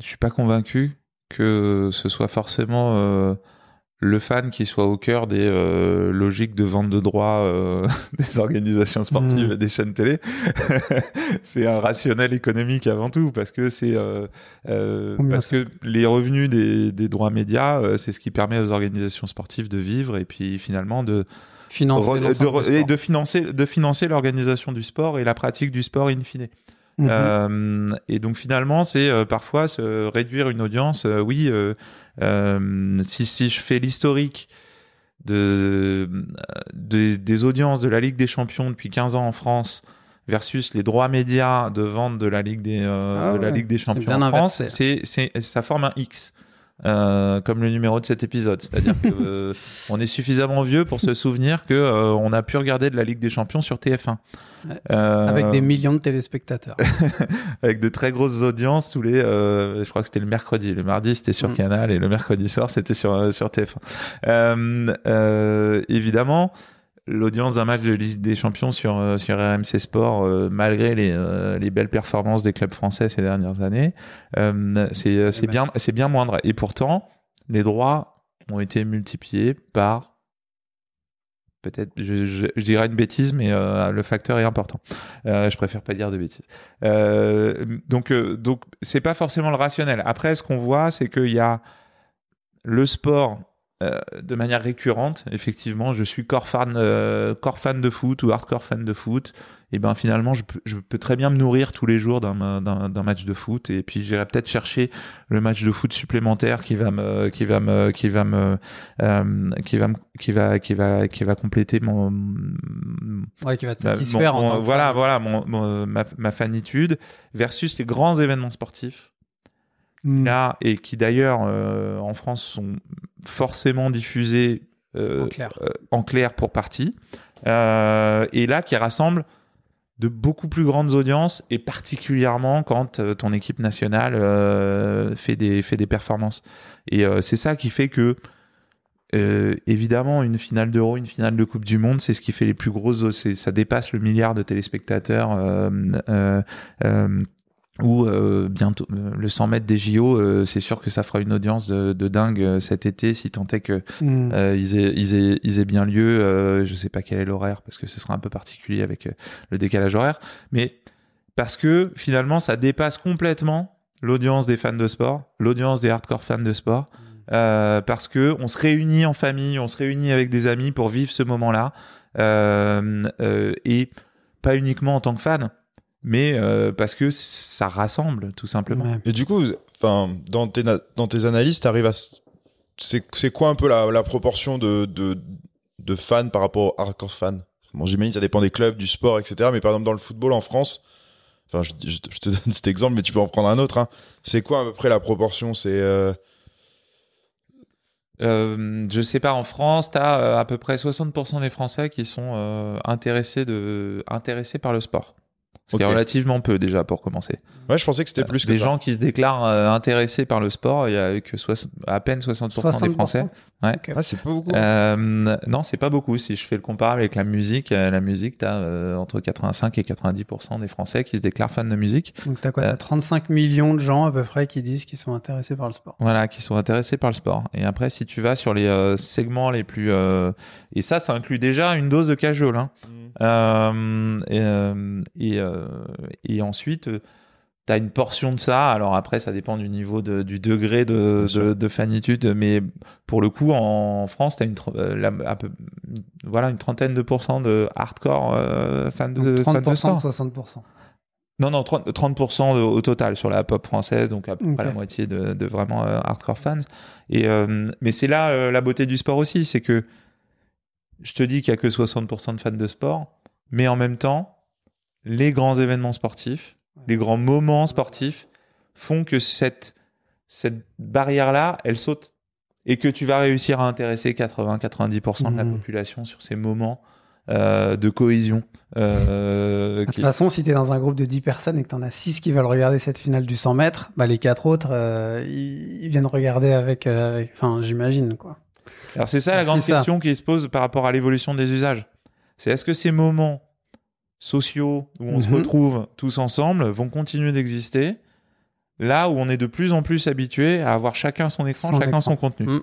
suis pas convaincu que ce soit forcément euh, le fan qui soit au cœur des euh, logiques de vente de droits euh, [LAUGHS] des organisations sportives
Mhm.
et des chaînes télé. [LAUGHS] c'est un rationnel économique avant tout parce que c'est parce que les revenus des, des droits médias, c'est ce qui permet aux organisations sportives de vivre et puis finalement de
Financer
re- et de financer de financer l'organisation du sport et la pratique du sport in fine.
Mhm.
Euh, et donc finalement, c'est euh, parfois se réduire une audience. euh, oui, si, si je fais l'historique de, des- des audiences de la Ligue des Champions depuis 15 ans en France versus les droits médias de vente de la Ligue des,
Ah
de la
ouais,
Ligue des
c'est
Champions en France, ça forme un X. euh, comme le numéro de cet épisode, c'est-à-dire que euh, [LAUGHS] on est suffisamment vieux pour se souvenir que euh, on a pu regarder de la Ligue des Champions sur TF1
Ouais.
Euh,
Avec des millions de téléspectateurs. [LAUGHS]
avec de très grosses audiences tous les euh, je crois que c'était le mercredi le mardi c'était sur
Mm.
Canal et le mercredi soir c'était sur euh, sur TF1 euh, euh, évidemment l'audience d'un match de Ligue des Champions sur euh, sur RMC Sport, euh, malgré les, euh, les belles performances des clubs français ces dernières années, euh, c'est bien bien moindre. Et pourtant, les droits ont été multipliés par peut-être je, je, dirais une bêtise, mais le facteur est important. Euh, je préfère pas dire de bêtises. Donc donc c'est pas forcément le rationnel. Après, ce qu'on voit, c'est qu'il y a le sport euh, de manière récurrente, effectivement, je suis core fan, euh, core fan de foot ou hardcore fan de foot. Et ben finalement, je peux, je peux très bien me nourrir tous les jours d'un match de foot. Et puis j'irai peut-être chercher le match de foot supplémentaire qui va me qui va me qui va me euh, qui va me qui va qui va qui va compléter mon
Ouais, qui va te satisfaire
mon-
en tant
voilà voilà mon, mon- ma, ma fanitude versus les grands événements sportifs
Mm.
là et qui d'ailleurs euh, en France sont forcément diffusés euh,
En clair.
euh, en clair pour partie et là qui rassemble de beaucoup plus grandes audiences et particulièrement quand ton équipe nationale fait des fait des performances et c'est ça qui fait que euh, évidemment, une finale d'Euro, une finale de Coupe du Monde, c'est ce qui fait les plus grosses. Ça dépasse le milliard de téléspectateurs. Euh, euh, euh, ou euh, bientôt euh, le 100 mètres des JO, euh, c'est sûr que ça fera une audience de, de dingue euh, cet été, si tant est que
Mm.
euh, ils, aient, ils, aient, ils aient bien lieu. Euh, je sais pas quel est l'horaire parce que ce sera un peu particulier avec le décalage horaire, mais parce que finalement, ça dépasse complètement l'audience des fans de sport, l'audience des hardcore fans de sport, euh, parce que on se réunit en famille, on se réunit avec des amis pour vivre ce moment-là, euh, euh, et pas uniquement en tant que fan, mais euh, parce que ça rassemble tout simplement.
Ouais.
Et du coup, enfin, dans tes, dans tes analyses, t'arrives à. C'est c'est quoi un peu la, la proportion de, de, de fans par rapport aux hardcore fans Bon, j'imagine que ça dépend des clubs, du sport, etc. Mais par exemple, dans le football en France, enfin, je, je- je te [LAUGHS] donne cet exemple, mais tu peux en prendre un autre. hein. C'est quoi à peu près la proportion? C'est. euh,
Euh, je sais pas, en France, tu as à peu près 60% des Français qui sont euh, intéressés, de, intéressés par le sport. Ce qui est
Ok.
relativement peu déjà pour commencer.
Ouais, je pensais que c'était plus que
des
ça.
gens qui se déclarent euh, intéressés par le sport, il y a que soix- à peine 60%, des Français. Ouais.
Ah, c'est pas beaucoup.
Euh, non, c'est pas beaucoup. Si je fais le comparable avec la musique, euh, la musique, tu as entre 85 et 90% des Français qui se déclarent fans de musique.
Donc t'as quoi?
Euh,
T'as 35 millions de gens à peu près qui disent qu'ils sont intéressés par le sport.
Voilà, qui sont intéressés par le sport. Et après, si tu vas sur les euh, segments les plus... euh, et ça, ça inclut déjà une dose de cajole. Hein. Euh, et, euh, et, euh, et ensuite, tu as une portion de ça. Alors après, ça dépend du niveau, de, du degré de, de, de fanitude. Mais pour le coup, en France, tu as une, euh, la- peu, voilà, une trentaine de pourcents de hardcore euh, fans de,
Donc
fans de
30%
sport.
de 60%.
Non, non, 30%, 30% de- au total sur la pop française, donc à peu près la moitié de, vraiment euh, hardcore fans. Et, euh, mais c'est là euh, la beauté du sport aussi, c'est que je te dis qu'il y a que 60% de fans de sport, mais en même temps, les grands événements sportifs, les grands moments sportifs font que cette, cette barrière-là, elle saute. Et que tu vas réussir à intéresser 80-90% de la
Mhm.
population sur ces moments euh, de cohésion. euh, [LAUGHS]
De toute
qui-
façon, si t'es dans un groupe de 10 personnes et que t'en as 6 qui veulent regarder cette finale du 100 mètres, bah les quatre autres, euh, ils, ils viennent regarder avec, avec- enfin, j'imagine quoi.
Alors c'est ça la
C'est
grande
ça.
question qui se pose par rapport à l'évolution des usages. C'est est-ce que ces moments sociaux où on se
Mhm.
retrouve tous ensemble vont continuer d'exister là où on est de plus en plus habitué à avoir chacun son écran,
Son
chacun
écran.
son contenu?
Mm.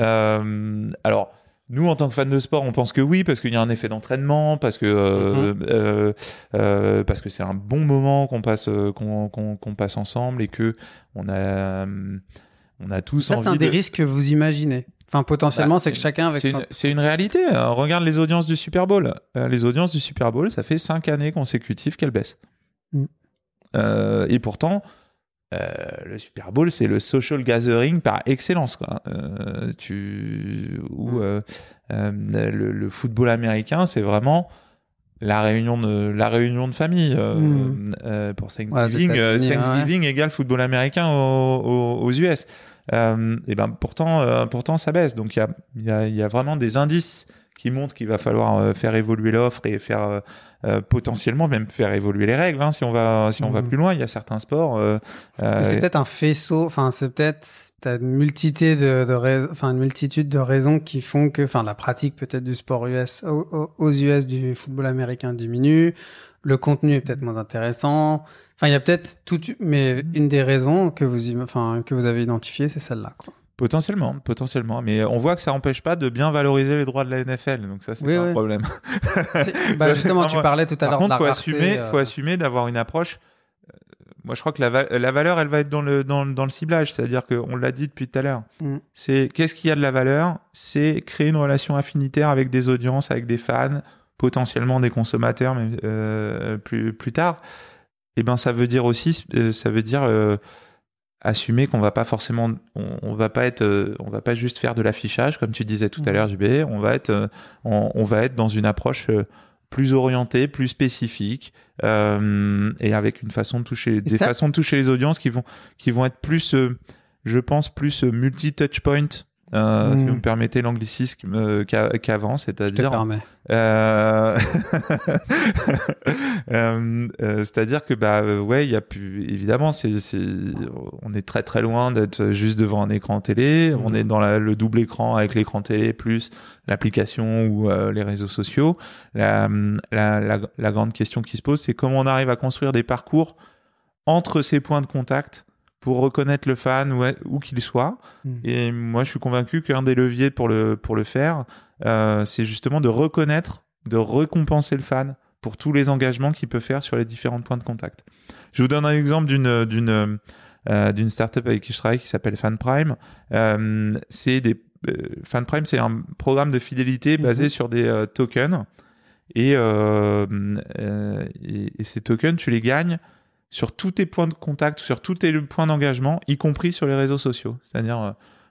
Euh, alors nous, en tant que fans de sport, on pense que oui, parce qu'il y a un effet d'entraînement, parce que euh,
Mhm.
euh, euh, parce que c'est un bon moment qu'on passe qu'on passe ensemble et que on a on a tous
Ça, c'est
envie
un des
de-
risques que vous imaginez. Enfin, potentiellement,
Bah,
c'est que chacun avec
c'est
son...
une, c'est une réalité. Euh, regarde les audiences du Super Bowl. Euh, les audiences du Super Bowl, ça fait cinq années consécutives qu'elles baissent.
Mm.
Euh, et pourtant, euh, le Super Bowl, c'est le social gathering par excellence. Quoi. Tu, ou
Mm.
le, le football américain, c'est vraiment la réunion de la réunion de famille
Mm.
pour
Ouais,
Thanksgiving.
États-Unis,
Thanksgiving égale football américain aux US. Euh, et ben pourtant, euh, pourtant ça baisse. Donc il y a, y, a, y a vraiment des indices qui montrent qu'il va falloir euh, faire évoluer l'offre et faire euh, potentiellement même faire évoluer les règles. Hein, si on va si on va
Mhm.
plus loin, il y a certains sports.
C'est peut-être un faisceau, enfin c'est peut-être t'as une multitude de, de enfin une multitude de raisons qui font que, enfin la pratique peut-être du sport US au- au- aux US du football américain diminue, le contenu est peut-être moins intéressant. Enfin il y a peut-être tout, mais une des raisons que vous, im- enfin que vous avez identifiées, c'est celle-là. Quoi.
Potentiellement, potentiellement. Mais on voit que ça n'empêche pas de bien valoriser les droits de la NFL. Donc ça, c'est
Oui,
pas
oui.
un problème.
Bah [LAUGHS] justement, tu parlais tout à l'heure de la
faut
rareté,
assumer,
euh,
faut assumer d'avoir une approche. euh, Moi, je crois que la, va- la valeur, elle va être dans le dans, dans le ciblage. C'est-à-dire qu'on l'a dit depuis tout à l'heure.
Mm.
C'est qu'est-ce qui a de la valeur? C'est créer une relation affinitaire avec des audiences, avec des fans, potentiellement des consommateurs, mais euh, plus plus tard. Et ben, ça veut dire aussi, euh, ça veut dire euh, assumer qu'on va pas forcément, on, on va pas être, euh, on va pas juste faire de l'affichage comme tu disais tout à
Mhm.
l'heure, JB. On va être, euh, on, on va être dans une approche euh, plus orientée, plus spécifique, et avec une façon de toucher, des
ça-
façons de toucher les audiences qui vont, qui vont être plus, je pense, plus multi touch point. Euh, Si vous me permettez l'anglicisme euh, qu'a- qu'avant, c'est-à-dire [LAUGHS] euh... euh, C'est-à-dire que bah ouais, il y a plus évidemment, c'est on est très très loin d'être juste devant un écran télé.
Mhm.
On est dans la- le double écran avec l'écran télé plus l'application ou les réseaux sociaux. La, la, la, la grande question qui se pose, c'est comment on arrive à construire des parcours entre ces points de contact pour reconnaître le fan où, où qu'il soit.
Mm.
Et moi, je suis convaincu qu'un des leviers pour le, pour le faire, euh, c'est justement de reconnaître, de récompenser le fan pour tous les engagements qu'il peut faire sur les différents points de contact. Je vous donne un exemple d'une d'une euh, d'une startup avec qui je travaille qui s'appelle FanPrime. Euh, c'est des euh, FanPrime, c'est un programme de fidélité basé
Mhm.
sur des tokens et, et, et ces tokens, tu les gagnes sur tous tes points de contact, sur tous tes points d'engagement, y compris sur les réseaux sociaux. C'est-à-dire, euh,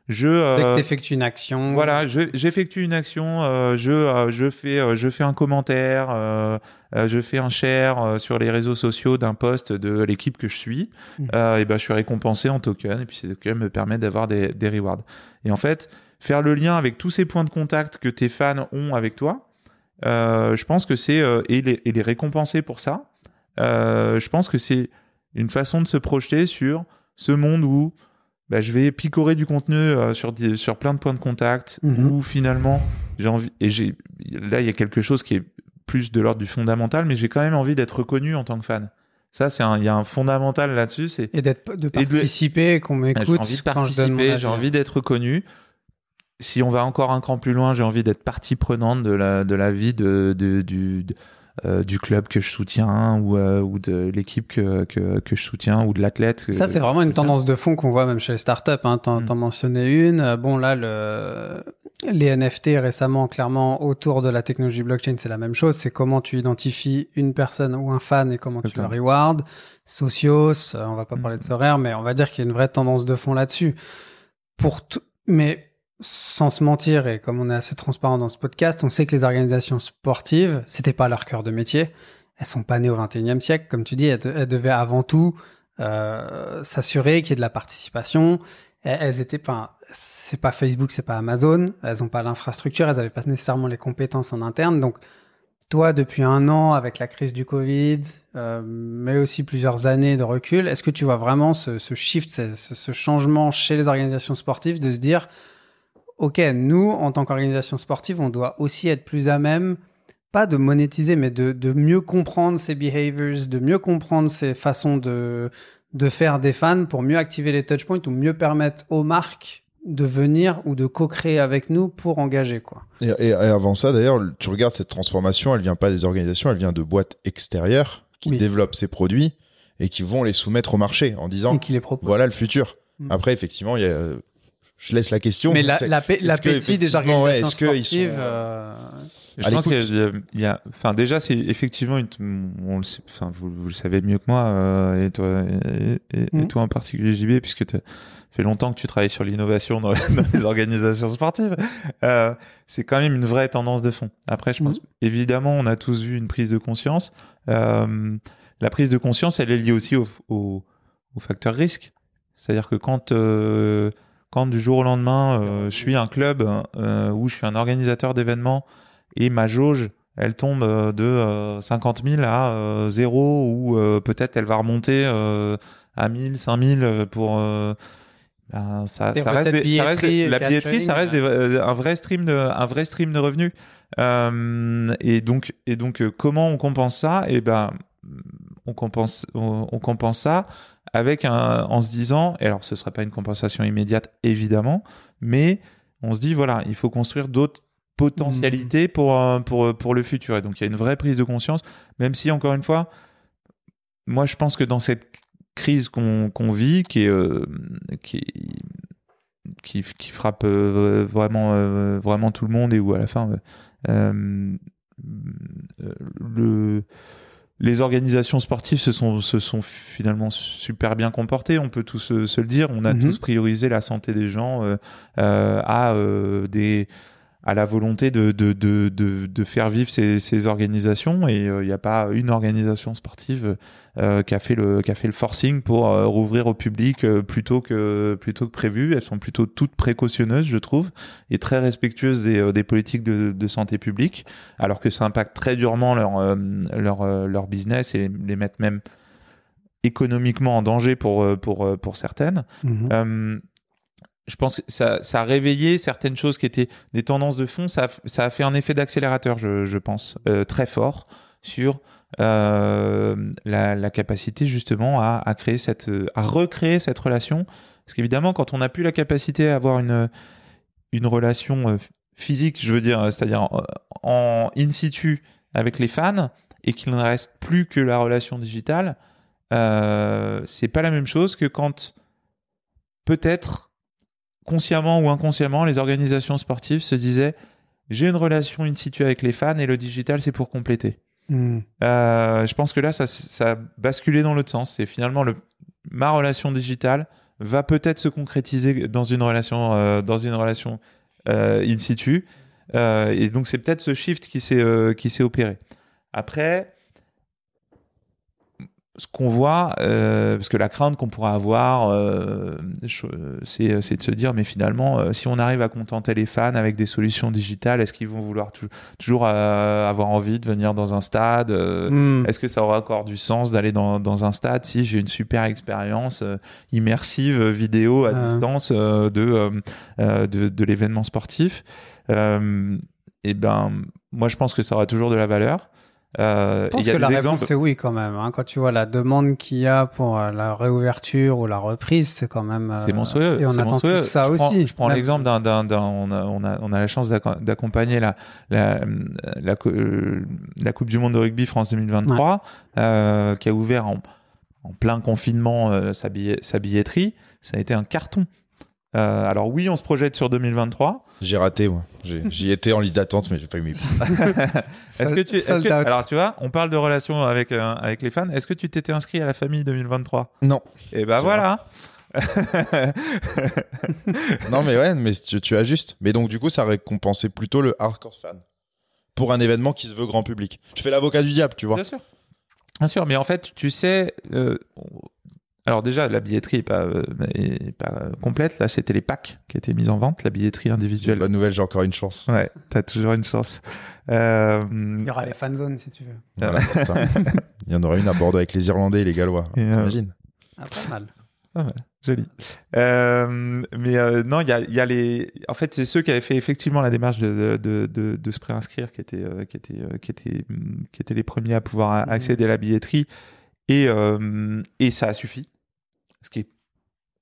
je euh,
tu effectues une action.
voilà, je- j'effectue une action, euh, je euh, je fais euh, je fais un commentaire, euh, euh, je fais un share euh, sur les réseaux sociaux d'un post de l'équipe que je suis, euh, et ben je suis récompensé en token et puis ces tokens me permettent d'avoir des des rewards. Et en fait, faire le lien avec tous ces points de contact que tes fans ont avec toi, euh, je pense que c'est euh, et les et les récompenser pour ça. Euh, je pense que c'est une façon de se projeter sur ce monde où bah, je vais picorer du contenu euh, sur, des- sur plein de points de contact
Mhm.
où finalement j'ai envie et j'ai là il y a quelque chose qui est plus de l'ordre du fondamental mais j'ai quand même envie d'être reconnu en tant que fan. Ça c'est un il y a un fondamental là-dessus c'est
Et d'être, de
Et de-
participer, qu'on
j'ai
m'écoute
envie de participer j'ai envie d'être reconnu. Si on va encore un cran plus loin j'ai envie d'être partie prenante de la de la vie de, de- du de- euh, du club que je soutiens ou, euh, ou de l'équipe que, que, que je soutiens ou de l'athlète
Ça, c'est vraiment une tendance de fond qu'on voit même chez les startups. Hein. T'en,
Mm.
mentionnais une. Euh, Bon, là, le... les NFT récemment, clairement, autour de la technologie blockchain, c'est la même chose. C'est comment tu identifies une personne ou un fan et comment tu le rewards. Socios, euh, on va pas
Mm.
parler de Sorare, mais on va dire qu'il y a une vraie tendance de fond là-dessus. Pour tout... Mais sans se mentir, et comme on est assez transparent dans ce podcast, on sait que les organisations sportives, c'était pas leur cœur de métier. Elles sont pas nées au 21e siècle, comme tu dis, elles, de- elles devaient avant tout euh, s'assurer qu'il y ait de la participation. Elles, étaient, enfin, c'est pas Facebook, c'est pas Amazon. Elles ont pas l'infrastructure, elles avaient pas nécessairement les compétences en interne. Donc, toi, depuis un an, avec la crise du Covid, euh, mais aussi plusieurs années de recul, est-ce que tu vois vraiment ce, ce shift, ce- ce changement chez les organisations sportives de se dire, OK, nous, en tant qu'organisation sportive, on doit aussi être plus à même, pas de monétiser, mais de, de mieux comprendre ces behaviors, de mieux comprendre ces façons de, de faire des fans pour mieux activer les touchpoints ou mieux permettre aux marques de venir ou de co-créer avec nous pour engager, quoi.
Et, et- et avant ça, d'ailleurs, tu regardes cette transformation, elle vient pas des organisations, elle vient de boîtes extérieures qui
Oui.
développent ces produits et qui vont les soumettre au marché en disant
Et qui les
voilà le futur.
Mm.
Après, effectivement, il y a, euh, je laisse la question.
Mais la-
C'est-
la- l'appétit des
ouais,
organisations
est-ce qu'ils
sportives,
sont,
euh,
Je
à
pense qu'il y a, il y a- enfin déjà c'est effectivement une, on le sait- enfin vous, vous le savez mieux que moi euh, et toi et, et- et
Mhm.
toi en particulier JB puisque tu fait longtemps que tu travailles sur l'innovation dans, [LAUGHS] dans les organisations sportives. Euh, c'est quand même une vraie tendance de fond. Après je pense évidemment on a tous vu une prise de conscience. Euh, la prise de conscience elle est liée aussi au, au, au facteur risque. C'est-à-dire que quand euh, quand du jour au lendemain, euh, je suis un club euh, où je suis un organisateur d'événements et ma jauge elle tombe euh, de euh, 50 000 à euh, 0 ou euh, peut-être elle va remonter euh, à 1000, 5000 pour euh, ben, ça, ça reste, des- ça reste des- la billetterie, ça reste des- euh, un vrai stream de un vrai stream de revenus. Euh, et donc et donc euh, comment on compense ça? Et ben on compense on, on compense ça avec un en se disant et alors ce serait pas une compensation immédiate évidemment, mais on se dit voilà il faut construire d'autres potentialités pour euh, pour pour le futur. Et donc il y a une vraie prise de conscience même si encore une fois moi je pense que dans cette crise qu'on qu'on vit qui est euh, qui est- qui, qui frappe euh, vraiment euh, vraiment tout le monde et où à la fin euh, euh, le les organisations sportives se sont, se sont finalement super bien comportées, on peut tous se, se le dire. On a
Mhm.
tous priorisé la santé des gens euh, euh, à, euh, des, à la volonté de, de, de, de, de faire vivre ces, ces organisations. Et il n'y a pas une organisation sportive euh, qui, a fait le, qui a fait le forcing pour euh, rouvrir au public euh, plutôt, que, plutôt que prévu. Elles sont plutôt toutes précautionneuses, je trouve, et très respectueuses des, euh, des politiques de, de santé publique alors que ça impacte très durement leur, euh, leur, euh, leur business et les, les même économiquement en danger pour, euh, pour, euh, pour certaines.
Mhm.
Je pense que ça, a réveillé certaines choses qui étaient des tendances de fond. Ça a, fait un effet d'accélérateur, je, pense, euh, très fort sur euh, la, capacité justement à, créer cette, euh, à recréer cette relation. Parce qu'évidemment, quand on n'a plus la capacité à avoir une, une relation physique, je veux dire, c'est-à-dire en in situ avec les fans, et qu'il ne reste plus que la relation digitale, euh, c'est pas la même chose que quand peut-être consciemment ou inconsciemment les organisations sportives se disaient j'ai une relation in situ avec les fans et le digital c'est pour compléter.
Mhm.
Euh, je pense que là ça, ça a basculé dans l'autre sens. C'est finalement le, ma relation digitale va peut-être se concrétiser dans une relation euh, dans une relation euh, in situ. Et donc c'est peut-être ce shift qui s'est qui s'est opéré. Après, ce qu'on voit, euh, parce que la crainte qu'on pourra avoir, euh, je- c'est de se dire, mais finalement, euh, si on arrive à contenter les fans avec des solutions digitales, est-ce qu'ils vont vouloir tou- toujours euh, avoir envie de venir dans un stade euh,
Mhm.
est-ce que ça aura encore du sens d'aller dans, dans un stade si j'ai une super expérience euh, immersive euh, vidéo à
Ouais.
distance euh, de, euh, euh, de, de l'événement sportif Euh, Et ben, moi je pense que ça aura toujours de la valeur. Euh,
Je pense
il y a
que la réponse c'est oui quand même. hein. Quand tu vois la demande qu'il y a pour euh, la réouverture ou la reprise, c'est quand même. euh,
C'est monstrueux.
Et on attend
monstrueux.
ça
je
aussi.
Prends, je prends
Même-
l'exemple d'un, on, a, on, a, on a la chance d'acc- d'accompagner la, la, la, co- euh, la Coupe du Monde de rugby France 2023, euh, qui a ouvert en, en plein confinement euh, sa, billet- sa billetterie. Ça a été un carton. Euh, alors oui, on se projette sur 2023.
J'ai raté, moi. J'y étais en liste d'attente, mais j'ai pas eu mes [LAUGHS]
Est-ce que tu, que- alors tu vois, on parle de relations avec euh, avec les fans. Est-ce que tu t'étais inscrit à la famille 2023
Non.
Et ben
Tu
voilà. [LAUGHS]
Non, mais ouais, mais tu, tu ajustes. Mais donc, du coup, ça récompensait plutôt le hardcore fan. Pour un événement qui se veut grand public. Je fais l'avocat du diable, tu vois.
Bien sûr. Bien sûr, mais en fait, tu sais. euh, alors, déjà, la billetterie n'est pas, euh, est pas euh, complète. Là, c'était les packs qui étaient mis en vente, la billetterie individuelle.
Bonne nouvelle, j'ai encore une chance.
Ouais, t'as toujours une chance. Euh,
Il y aura les fan zones si tu veux.
Voilà. [LAUGHS] Il y en aura une à Bordeaux avec les Irlandais et les Gallois.
Euh,
Imagine.
Ah, pas mal.
Joli. Euh, mais euh, non, il y a, il y a les. En fait, c'est ceux qui avaient fait effectivement la démarche de, de, de, de se préinscrire qui étaient, euh, qui, étaient, euh, qui, étaient, qui étaient les premiers à pouvoir
Mhm.
accéder à la billetterie. Et, euh, et ça a suffi. Ce qui est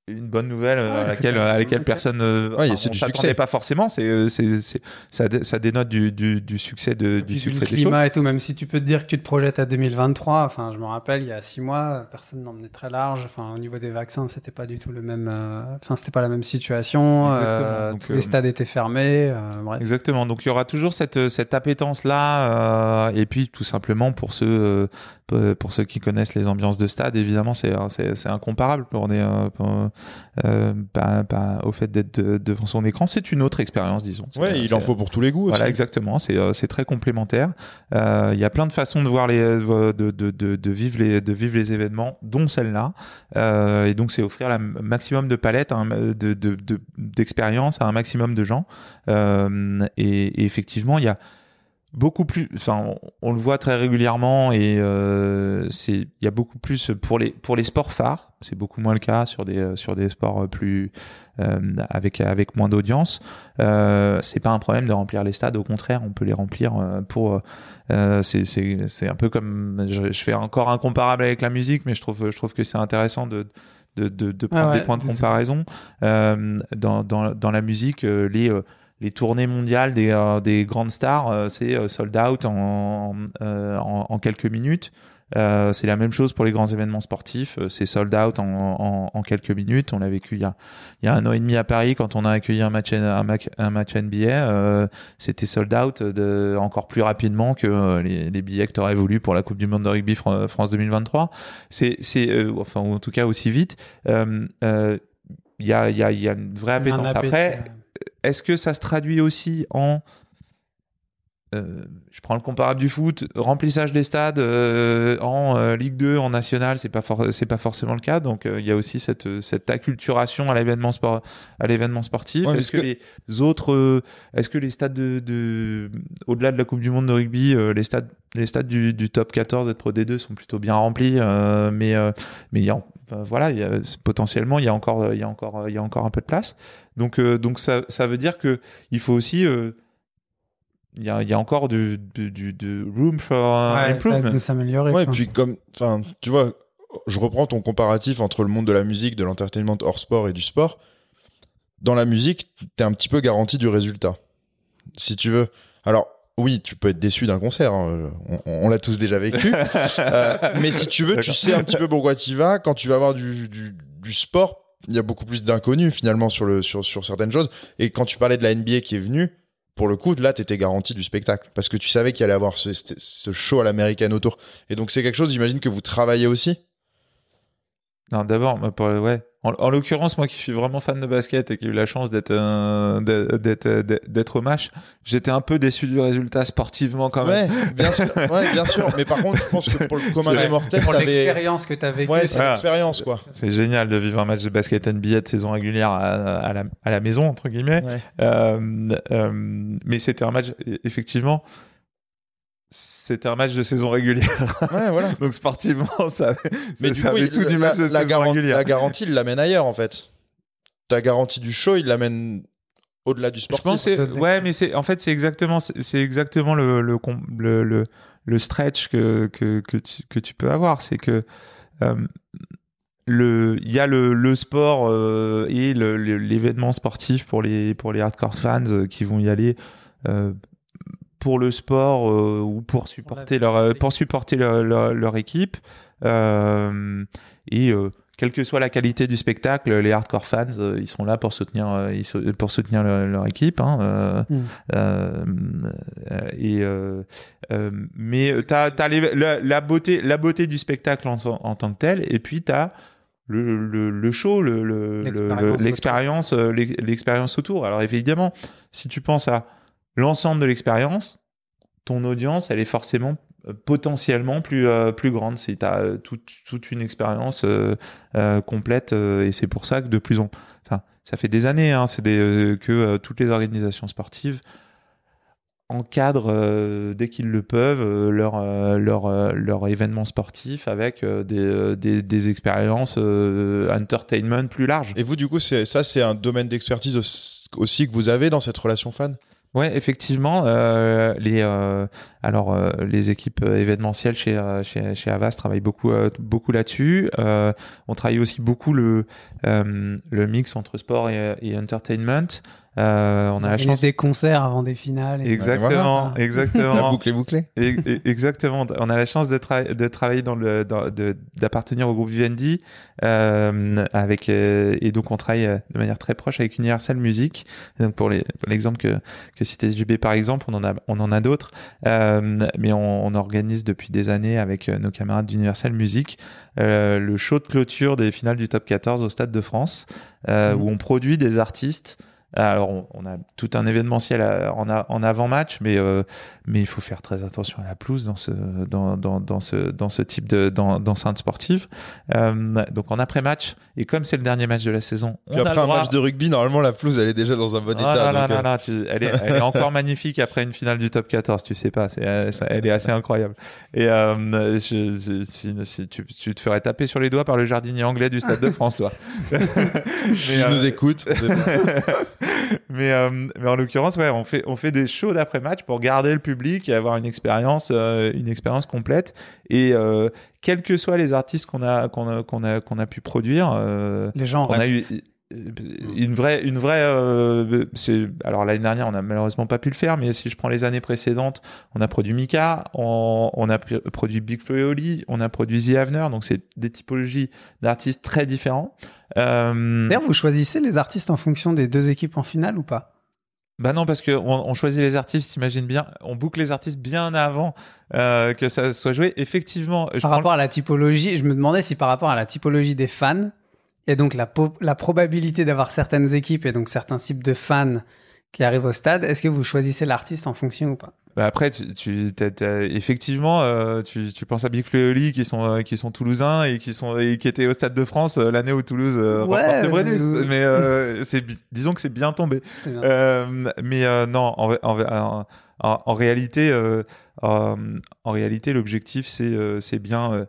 une bonne nouvelle euh,
Ouais,
à laquelle, à personne euh,
Ouais, du
s'attendait pas forcément. C'est, euh, c'est, c'est- ça, dé- ça dénote du, du, du succès de,
Et
du succès des
climat et tout, même si tu peux te dire que tu te projettes à 2023, enfin, je me rappelle, il y a six mois, personne n'emmenait très large. Enfin, au niveau des vaccins, c'était pas du tout le même. euh, Enfin, c'était pas la même situation.
Exactement.
euh,
Donc,
tous
euh,
les stades étaient fermés. euh, bref.
Exactement. Donc il y aura toujours cette cette appétence là, et puis tout simplement pour ceux euh, pour- pour ceux qui connaissent les ambiances de stade, évidemment c'est c'est c'est incomparable pour des euh, euh, pas- pas au fait d'être de- devant son écran, c'est une autre expérience, disons.
Ouais, il en faut pour tous les goûts
Voilà,
aussi.
exactement. C'est euh, c'est très complémentaire. Euh, Il y a plein de façons de voir les euh, de, de, de, de vivre les de vivre les événements, dont celle-là. Euh, et donc c'est offrir la maximum de palettes, hein, de de de- d'expérience à un maximum de gens. Euh, et, et effectivement, il y a beaucoup plus enfin on, on le voit très régulièrement et euh, c'est il y a beaucoup plus pour les pour les sports phares c'est beaucoup moins le cas sur des sur des sports plus euh, avec avec moins d'audience. Euh, c'est pas un problème de remplir les stades au contraire on peut les remplir euh, pour euh, c'est c'est c'est un peu comme je, je fais encore un comparable avec la musique mais je trouve je trouve que c'est intéressant de de, de, de prendre
Ah ouais,
des points de comparaison. Euh, dans, dans, dans la musique euh, les euh, les tournées mondiales des, euh, des grandes stars, euh, c'est euh, sold out en, euh, en, en quelques minutes. Euh, c'est la même chose pour les grands événements sportifs. C'est sold out en, quelques minutes. On l'a vécu il y, a, il y a un an et demi à Paris quand on a accueilli un match, un match, un match NBA. euh, C'était sold out de, encore plus rapidement que les, les billets que tu aurais voulu pour la Coupe du Monde de rugby Fran- France 2023. C'est, euh, enfin, ou en tout cas aussi vite. Euh, euh, Il y, a, y, a, y a une vraie appétence. Après,
euh,
est-ce que ça se traduit aussi en euh, je prends le comparable du foot, remplissage des stades euh, en euh, Ligue 2, en national, c'est pas c'est pas forcément le cas. Donc il y a aussi cette cette acculturation à l'événement sport à l'événement sportif.
Ouais,
est-ce que, les autres, est-ce que les stades de, de au-delà de la Coupe du Monde de rugby, les stades les stades du, du top 14 et de Pro D2 sont plutôt bien remplis, mais mais il y a voilà, il y a, potentiellement il y a encore il y a encore il y a encore un peu de place. Donc euh, donc ça ça veut dire que il faut aussi euh, il y a, il y a encore du, du, du, du room for
ouais,
improvement.
de s'améliorer.
Ouais, et puis comme, enfin, tu vois, je reprends ton comparatif entre le monde de la musique, de l'entertainment hors sport et du sport. Dans la musique, t'es un petit peu garanti du résultat, si tu veux. Alors, oui, tu peux être déçu d'un concert, hein, on, on l'a tous déjà vécu. [LAUGHS] Euh, mais si tu veux, tu sais un petit peu pourquoi tu vas. Quand tu vas avoir du, du, du sport, il y a beaucoup plus d'inconnus finalement sur, le, sur, sur certaines choses. Et quand tu parlais de la NBA qui est venue, pour le coup, là, tu étais garanti du spectacle. Parce que tu savais qu'il allait avoir ce- ce show à l'américaine autour. Et donc, c'est quelque chose, j'imagine, que vous travaillez aussi?
Non, d'abord, ouais. En, en l'occurrence, moi qui suis vraiment fan de basket et qui ai eu la chance d'être euh, d'être d'être d'être au match, j'étais un peu déçu du résultat sportivement quand même.
Ouais, bien sûr. [LAUGHS] Ouais, bien sûr. Mais par contre, je pense que pour le commun des mortels,
Pour l'expérience que tu as vécue,
Ouais, c'est-
Voilà.
l'expérience, quoi.
C'est génial de vivre un match de basket NBA de saison régulière à, à la, à la maison entre guillemets.
Ouais.
Euh, euh, mais c'était un match effectivement. C'était un match de saison régulière.
Ouais, voilà. [LAUGHS]
Donc sportivement, ça avait,
Mais
ça,
du
ça
coup,
avait
il-
tout du
la,
match de
la,
saison
garan-
régulière.
la garantie, il l'amène ailleurs, en fait. Ta garantie du show, il l'amène au-delà du
Je
sportif.
pense que c'est-
D'autres
ouais, mais c'est en fait c'est exactement c'est c'est exactement le le le, le, le stretch que que que tu, que tu peux avoir, c'est que euh, le il y a le, le sport euh, et le- le- l'événement sportif pour les pour les hardcore fans euh, qui vont y aller euh, pour le sport euh, ou pour supporter leur euh, pour supporter leur, leur, leur équipe euh, et euh, quelle que soit la qualité du spectacle, les hardcore fans, ils sont là pour soutenir, pour soutenir leur, leur équipe. Hein,
Mm.
et mais t'as as la, la beauté, la beauté du spectacle en, en tant que tel, et puis t'as le, le, le show, le- le- le- le-
L'expérience
l'expérience, l'ex- l'expérience autour. Alors évidemment, si tu penses à l'ensemble de l'expérience, ton audience, elle est forcément euh, potentiellement plus euh, plus grande si tu as toute, toute une expérience euh, euh, complète euh, et c'est pour ça que de plus en enfin ça fait des années hein, c'est euh, que euh, toutes les organisations sportives encadrent euh, dès qu'ils le peuvent euh, leur euh, leur euh, leur événement sportif avec euh, des, euh, des des expériences euh, entertainment plus larges.
Et vous, du coup, c'est ça, c'est un domaine d'expertise aussi que vous avez dans cette relation fan?
Ouais, effectivement, euh, les euh, alors euh, les équipes événementielles chez chez, chez Avas travaillent beaucoup beaucoup là-dessus. On travaille aussi beaucoup le le mix entre sport et entertainment. Euh, on a la chance
des concerts avant des finales. et-
exactement,
voilà.
exactement.
La boucle est bouclée.
Et- et- Exactement. On a la chance de, tra- de travailler dans le, dans- de- d'appartenir au groupe Vivendi, euh, avec euh, et donc on travaille de manière très proche avec Universal Music. Et donc pour l'exemple que que citait JB par exemple, on en a on en a d'autres, euh, mais on, on organise depuis des années avec nos camarades d'Universal Music euh, le show de clôture des finales du Top 14 au Stade de France, euh,
Mhm.
où on produit des artistes Alors, on, on a tout un événementiel à- en, a- en avant-match, mais, euh, mais il faut faire très attention à la pelouse dans ce, dans, dans, dans ce, dans ce type de- d'enceinte sportive. Euh, donc, en après-match, et comme c'est le dernier match de la saison, on
Puis
a
après un match de rugby, normalement, la pelouse, elle est déjà dans un bon
Oh
état.
là
donc,
là
euh,
là, tu- elle, est, elle est encore magnifique après une finale du top 14, tu sais pas, euh, ça- elle est assez incroyable. Et euh, je- je- si, si tu, tu te ferais taper sur les doigts par le jardinier anglais du Stade de France, toi. [LAUGHS] [LAUGHS] Euh,
nous écoute, [LAUGHS] [LAUGHS]
mais, euh, mais en l'occurrence, ouais, on fait, on fait des shows d'après-match pour garder le public et avoir une expérience, euh, une expérience complète. Et euh, quels que soient les artistes qu'on a, qu'on a, qu'on a, qu'on a pu produire, euh,
Les gens
on a eu
restent-
une vraie une vraie euh, c'est alors l'année dernière on a malheureusement pas pu le faire mais si je prends les années précédentes on a produit Mika on, on a pr- produit Big Flo et Oli on a produit The Avener donc c'est des typologies d'artistes très différents. Euh,
D'ailleurs, vous choisissez les artistes en fonction des deux équipes en finale ou pas?
Bah non parce que on, on choisit les artistes t'imagines bien on boucle les artistes bien avant euh, que ça soit joué. Effectivement je
Par rapport à la typologie, je me demandais si par rapport à la typologie des fans, et donc la, la probabilité d'avoir certaines équipes et donc certains types de fans qui arrivent au stade, est-ce que vous choisissez l'artiste en fonction ou pas?
Bah après, tu, effectivement, euh, tu, tu penses à Big Oli qui sont euh, qui sont toulousains et qui sont et qui étaient au Stade de France euh, l'année où Toulouse
Ouais,
remporte le Brennus. Mais [LAUGHS] c'est disons que c'est bien tombé.
Bien.
Mais non, en, en, en, en- réalité, en réalité, l'objectif c'est c'est bien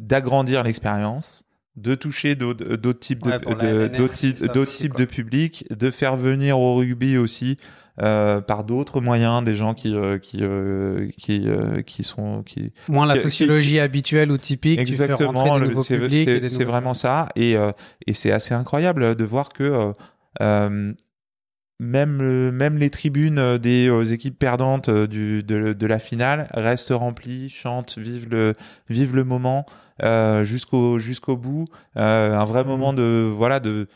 d'agrandir l'expérience de toucher d'autres types de
Ouais,
d'autres types
quoi.
de publics de faire venir au rugby aussi euh, par d'autres moyens des gens qui euh, qui euh, qui euh, qui sont qui
Moins la
qui-
sociologie habituelle ou typique,
exactement c'est vraiment ça et euh, et c'est assez incroyable de voir que euh, même le- même les tribunes euh, des euh, équipes perdantes euh, du de, de la finale restent remplies chantent vivent le vivent le moment euh, jusqu'au jusqu'au bout. Euh, un vrai moment de voilà de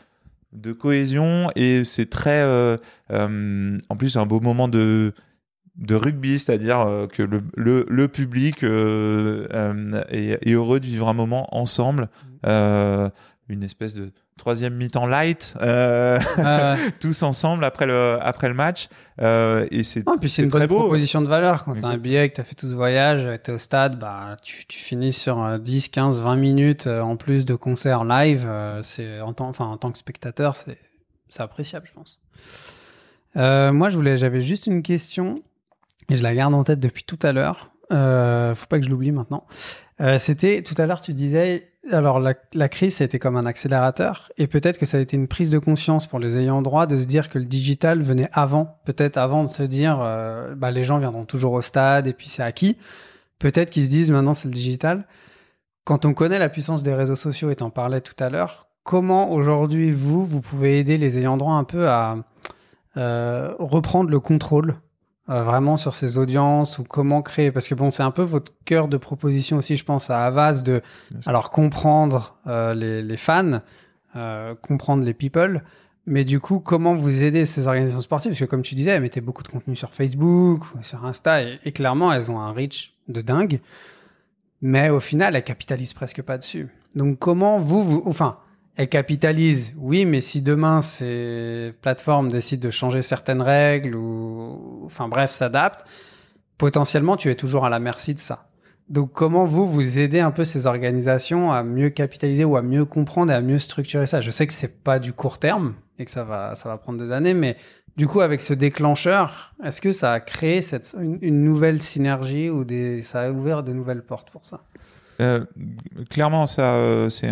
de cohésion et c'est très euh, euh, en plus un beau moment de de rugby, c'est-à-dire euh, que le, le, le public euh, euh, est, est heureux de vivre un moment ensemble, euh, une espèce de troisième mi-temps light, euh,
Euh, [LAUGHS]
tous ensemble après le, après le match. Euh, et c'est
non, puis c'est une
très
bonne
beau.
proposition de valeur. Quand tu as un billet, que tu as fait tout ce voyage, tu es au stade, bah, tu, tu finis sur euh, 10, 15, 20 minutes euh, en plus de concerts live. c'est en, tant, enfin, en tant que spectateur, c'est c'est appréciable, je pense. Euh, moi, je voulais, j'avais juste une question et je la garde en tête depuis tout à l'heure. Euh, faut pas que je l'oublie maintenant. Euh, C'était tout à l'heure, tu disais, alors la, la crise, ça a été comme un accélérateur et peut-être que ça a été une prise de conscience pour les ayants droit de se dire que le digital venait avant, peut-être avant de se dire, euh, bah, les gens viendront toujours au stade et puis c'est acquis. Peut-être qu'ils se disent maintenant c'est le digital. Quand on connaît la puissance des réseaux sociaux et t'en parlais tout à l'heure, comment aujourd'hui vous, vous pouvez aider les ayants droit un peu à euh, reprendre le contrôle euh, vraiment sur ces audiences ou comment créer. Parce que bon, c'est un peu votre cœur de proposition aussi, je pense, à Avas de alors comprendre euh, les, les fans, euh, comprendre les people, mais du coup, comment vous aider ces organisations sportives? Parce que comme tu disais, elles mettaient beaucoup de contenu sur Facebook, ou sur Insta, et, et clairement, elles ont un reach de dingue, mais au final, elles capitalisent presque pas dessus. Donc comment vous, vous enfin, elles capitalisent, oui, mais si demain ces plateformes décident de changer certaines règles ou, enfin bref, s'adaptent, potentiellement tu es toujours à la merci de ça. Donc comment vous vous aidez un peu ces organisations à mieux capitaliser ou à mieux comprendre et à mieux structurer ça? Je sais que c'est pas du court terme et que ça va ça va prendre des années, mais du coup avec ce déclencheur, est-ce que ça a créé cette une, nouvelle synergie ou ça a ouvert de nouvelles portes pour ça?
Euh, clairement, ça, euh, c'est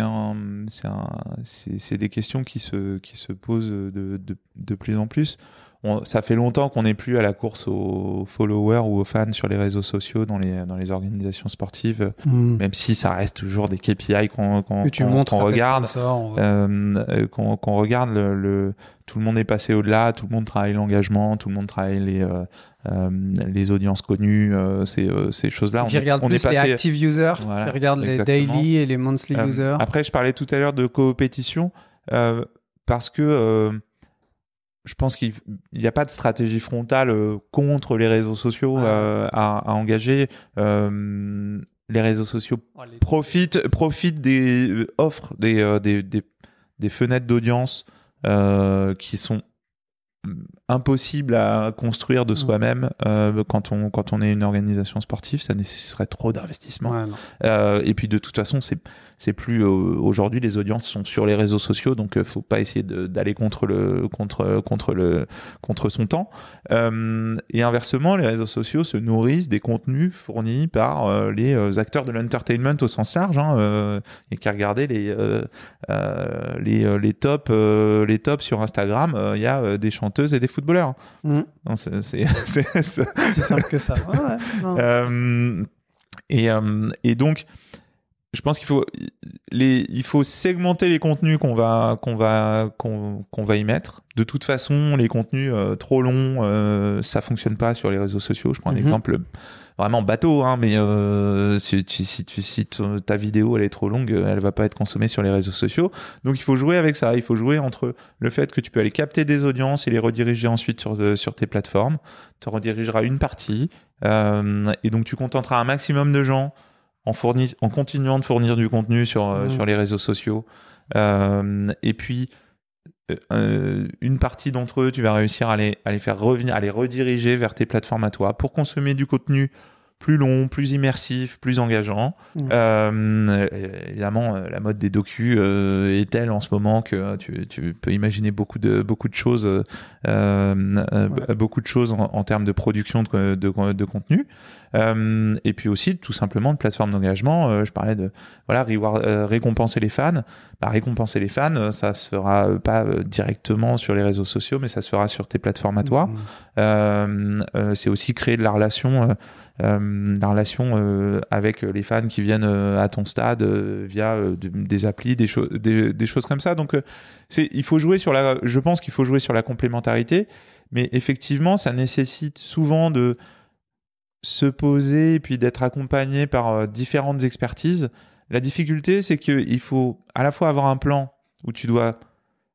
c'est des questions qui se, qui se posent de, de plus en plus. On- ça fait longtemps qu'on n'est plus à la course aux followers ou aux fans sur les réseaux sociaux dans les, dans les organisations sportives, même si ça reste toujours des KPI qu'on qu'on
à tes
regarde. Euh, euh, qu'on qu'on regarde le, le- tout le monde est passé au-delà tout le monde travaille l'engagement tout le monde travaille les euh, euh, les audiences connues euh, ces euh, ces choses là
qui regardent plus les active users,
Voilà,
qui regardent les daily et les monthly
euh,
users.
Après, je parlais tout à l'heure de coopétition euh, parce que euh, je pense qu'il n'y a pas de stratégie frontale euh, contre les réseaux sociaux
Ouais.
euh, à, à engager. Euh, les réseaux sociaux
Oh, les-
profitent, profitent des euh, offres des, des, des, des fenêtres d'audience qui sont impossibles à construire de
Mm.
soi-même euh, quand on quand on est une organisation sportive ça nécessiterait trop d'investissement
Ouais,
euh, et puis de toute façon, c'est c'est plus euh, aujourd'hui les audiences sont sur les réseaux sociaux, donc euh, faut pas essayer d'aller contre le contre contre le contre son temps. Euh, et inversement, les réseaux sociaux se nourrissent des contenus fournis par les acteurs de l'entertainment au sens large. Hein, euh, et qu'à regarder les les les tops euh, les tops sur Instagram, il y a des chanteuses et des footballeurs.
Mm.
Non, c'est c'est- [LAUGHS] c'est- c'est-
Si simple que ça. Ouais, ouais, non.
euh, et, euh, et donc, je pense qu'il faut, les, il faut segmenter les contenus qu'on va, qu'on va, qu'on qu'on va y mettre. De toute façon, les contenus euh, trop longs, ça fonctionne pas sur les réseaux sociaux. Je prends un
Mhm.
exemple vraiment bateau, hein, mais euh, si, tu, si, tu, si ton- ta vidéo elle est trop longue, elle va pas être consommée sur les réseaux sociaux. Donc il faut jouer avec ça. Il faut jouer entre le fait que tu peux aller capter des audiences et les rediriger ensuite sur, euh, sur tes plateformes. Tu redirigeras une partie euh, et donc tu contenteras un maximum de gens en, fourni- en continuant de fournir du contenu sur, euh,
Mhm.
sur les réseaux sociaux. Euh, et puis euh, euh, une partie d'entre eux, tu vas réussir à les, à les faire revenir, à les rediriger vers tes plateformes à toi pour consommer du contenu plus long, plus immersif, plus engageant.
Mhm.
Euh, évidemment, euh, la mode des docus euh, est telle en ce moment que tu, tu peux imaginer beaucoup de beaucoup de choses, euh,
Ouais.
beaucoup de choses en, en termes de production de, de, de contenu. Et puis aussi tout simplement de plateformes d'engagement. Je parlais de voilà reward- récompenser les fans. Bah, récompenser les fans, ça se fera pas directement sur les réseaux sociaux, mais ça se fera sur tes plateformes à toi.
Mm.
C'est aussi créer de la relation, euh, la relation euh, avec les fans qui viennent euh, à ton stade via de- des applis, des, choses comme ça. Donc, il faut jouer sur la. Je pense qu'il faut jouer sur la complémentarité, mais effectivement, ça nécessite souvent de se poser et puis d'être accompagné par différentes expertises. La difficulté, c'est qu'il faut à la fois avoir un plan où tu dois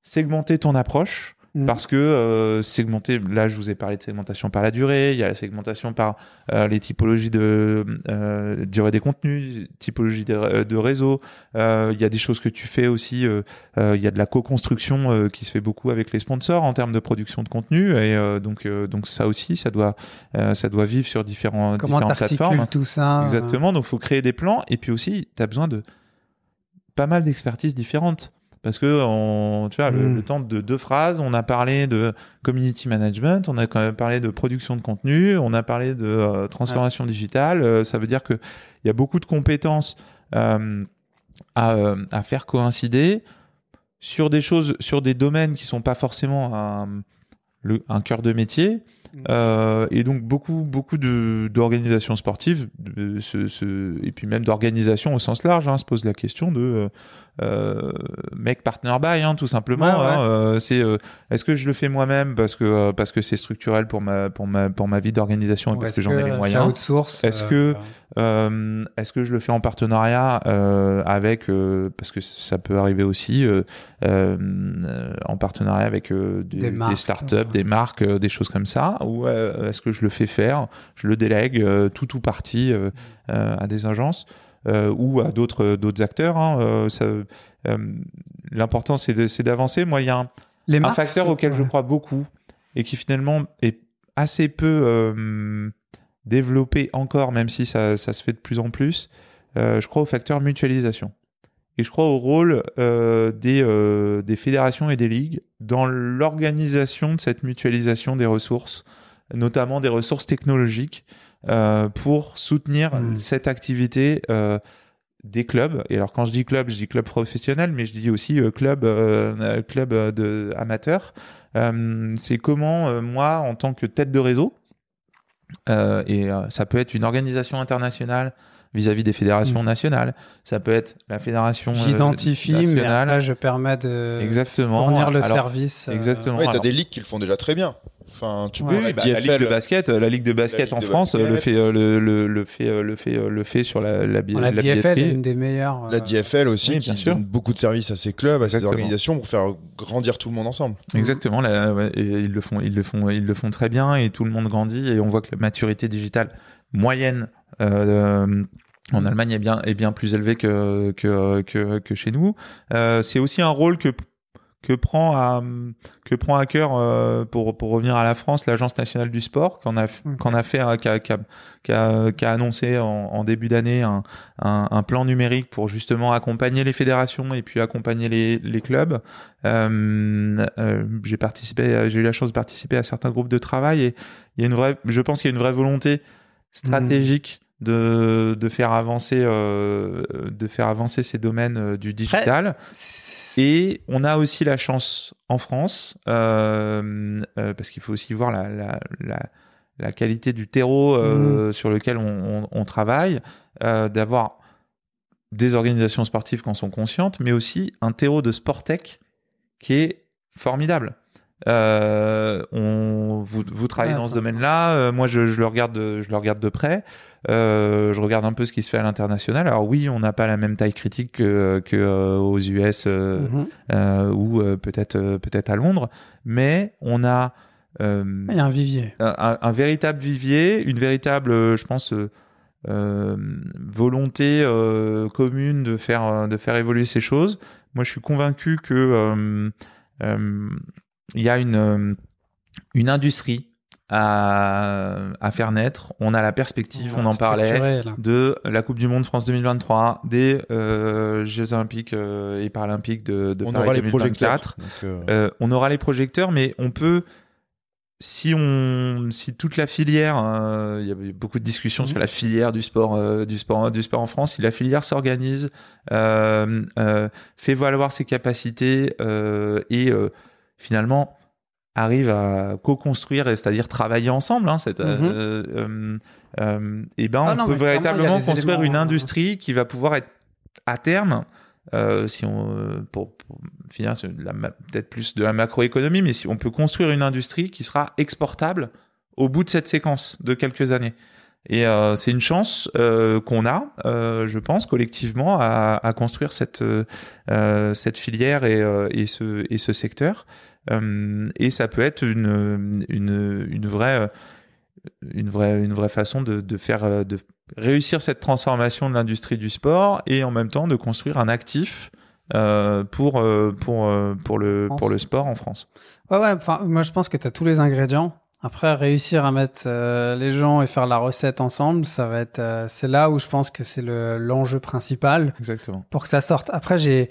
segmenter ton approche,
Mm.
parce que euh, segmenter, là je vous ai parlé de segmentation par la durée, il y a la segmentation par euh, les typologies de euh, durée des contenus, typologie de, de réseau, Euh, il y a des choses que tu fais aussi, euh, euh, il y a de la co-construction euh, qui se fait beaucoup avec les sponsors en termes de production de contenu, et euh, donc, euh, donc ça aussi, ça doit, euh, ça doit vivre sur différents,
Comment
différentes plateformes.
tout ça euh,
Exactement, donc il faut créer des plans et puis aussi tu as besoin de pas mal d'expertises différentes. Parce que on, tu vois, le,
Mm.
le temps de deux phrases, on a parlé de community management, on a quand même parlé de production de contenu, on a parlé de euh, transformation digitale. euh, ça veut dire qu'il y a beaucoup de compétences euh, à, à faire coïncider sur des choses, sur des domaines qui sont pas forcément un, le, un cœur de métier. Euh, et donc beaucoup beaucoup de d'organisations sportives de- se- se- et puis même d'organisations au sens large hein, se posent la question de euh, euh, make partner buy hein, tout simplement
Ouais, ouais.
hein, euh, c'est est-ce que je le fais moi-même parce que parce que c'est structurel pour ma pour ma pour ma vie d'organisation et parce que j'en ai les moyens? Est-ce que- Est-ce que je le fais en partenariat avec parce que ça peut arriver aussi en partenariat avec des,
Des
des
marques,
startups,
ouais.
des marques, des choses comme ça ou euh, est-ce que je le fais faire, je le délègue euh, tout ou partie euh, à des agences ou à d'autres d'autres acteurs. hein, L'important c'est d'avancer. Moi, il y a un,
les
un
marques,
facteur auquel je crois beaucoup et qui finalement est assez peu euh, développé encore, même si ça, ça se fait de plus en plus, euh, je crois au facteur mutualisation. Et je crois au rôle euh, des, euh, des fédérations et des ligues dans l'organisation de cette mutualisation des ressources, notamment des ressources technologiques, euh, pour soutenir
Mm.
cette activité des clubs. Et alors quand je dis club, je dis club professionnel, mais je dis aussi club, club de amateur. C'est comment moi, en tant que tête de réseau, et ça peut être une organisation internationale vis-à-vis des fédérations
Mm.
nationales, ça peut être la fédération euh,
J'identifie, mais
nationale.
après je permets de
Exactement.
fournir le
Alors,
service. euh,
Exactement.
Ouais, t'as
Alors,
des ligues qui le font déjà très bien. Enfin, tu
Ouais,
Oui,
peux
oui, bah, la ligue
DFL,
de basket, euh, la ligue de basket
ligue
en
de
France euh,
basket.
le fait, euh, le, le, le fait, euh, le fait, euh, le fait sur la la,
la,
la
DFL est une des meilleures.
la
euh,
DFL aussi,
oui,
qui
bien sûr.
donne beaucoup de services à ces clubs, à ces
Exactement.
organisations pour faire grandir tout le monde ensemble.
Exactement, là, ouais, et ils le font, ils le font, ils le font très bien et tout le monde grandit et on voit que la maturité digitale moyenne euh, en Allemagne est bien est bien plus élevée que que que, que chez nous. Euh, c'est aussi un rôle que que prend à que prend à cœur euh, pour pour revenir à la France l'agence nationale du sport qu'on a
Ok.
qu'on a fait euh, qui a, qui a, annoncé en, en début d'année un, un, un plan numérique pour justement accompagner les fédérations et puis accompagner les, les clubs. Euh, euh, j'ai participé, j'ai eu la chance de participer à certains groupes de travail et il y a une vraie, je pense qu'il y a une vraie volonté stratégique de, de faire avancer, euh, de faire avancer ces domaines euh, du digital. Et on a aussi la chance en France, euh, parce qu'il faut aussi voir la, la, la, la qualité du terreau euh, sur lequel on, on- on travaille, d'avoir des organisations sportives qui en sont conscientes, mais aussi un terreau de sport tech qui est formidable. Euh, on, vous, vous travaillez
Ouais,
dans ce domaine-là. euh, moi, je, je le regarde, de, je le regarde de près. Euh, je regarde un peu ce qui se fait à l'international. Alors oui, on n'a pas la même taille critique que, que aux US
Mhm.
ou peut-être peut-être à Londres, mais on a
Il y a un vivier.
un, un véritable vivier, une véritable, je pense, volonté commune de faire de faire évoluer ces choses. Moi, je suis convaincu que il y a une euh, une industrie à, à faire naître. On a la perspective, on en parlait
là.
de la Coupe du Monde France 2023, des euh, Jeux Olympiques euh, et Paralympiques de, de
On
Paris
aura les
2024.
projecteurs. donc, euh,
Euh, on aura les projecteurs, mais on peut, si on, si toute la filière, euh, il y a eu beaucoup de discussions
Mhm.
sur la filière du sport, euh, du sport, du sport en France. Si la filière s'organise, euh, euh, fait valoir ses capacités euh, et euh, finalement arrive à co-construire, c'est-à-dire travailler ensemble, hein, cette, euh,
Mhm.
euh, euh, et ben
Ah
on
non,
peut véritablement construire
éléments,
une industrie qui va pouvoir être à terme euh, si on pour, pour finir peut-être plus de la macroéconomie, mais si on peut construire une industrie qui sera exportable au bout de cette séquence de quelques années. Et euh, c'est une chance euh, qu'on a, euh, je pense, collectivement, à, à construire cette cette filière et, euh, et ce et ce secteur. Euh, et ça peut être une une une vraie euh, une vraie une vraie façon de, de faire euh, de réussir cette transformation de l'industrie du sport et en même temps de construire un actif euh, pour pour pour le pour le sport en France.
Ouais, ouais, enfin, moi je pense que tu as tous les ingrédients. Après, réussir à mettre euh, les gens et faire la recette ensemble, ça va être. euh, c'est là où je pense que c'est le- l'enjeu principal
Exactement.
pour que ça sorte. Après, j'ai.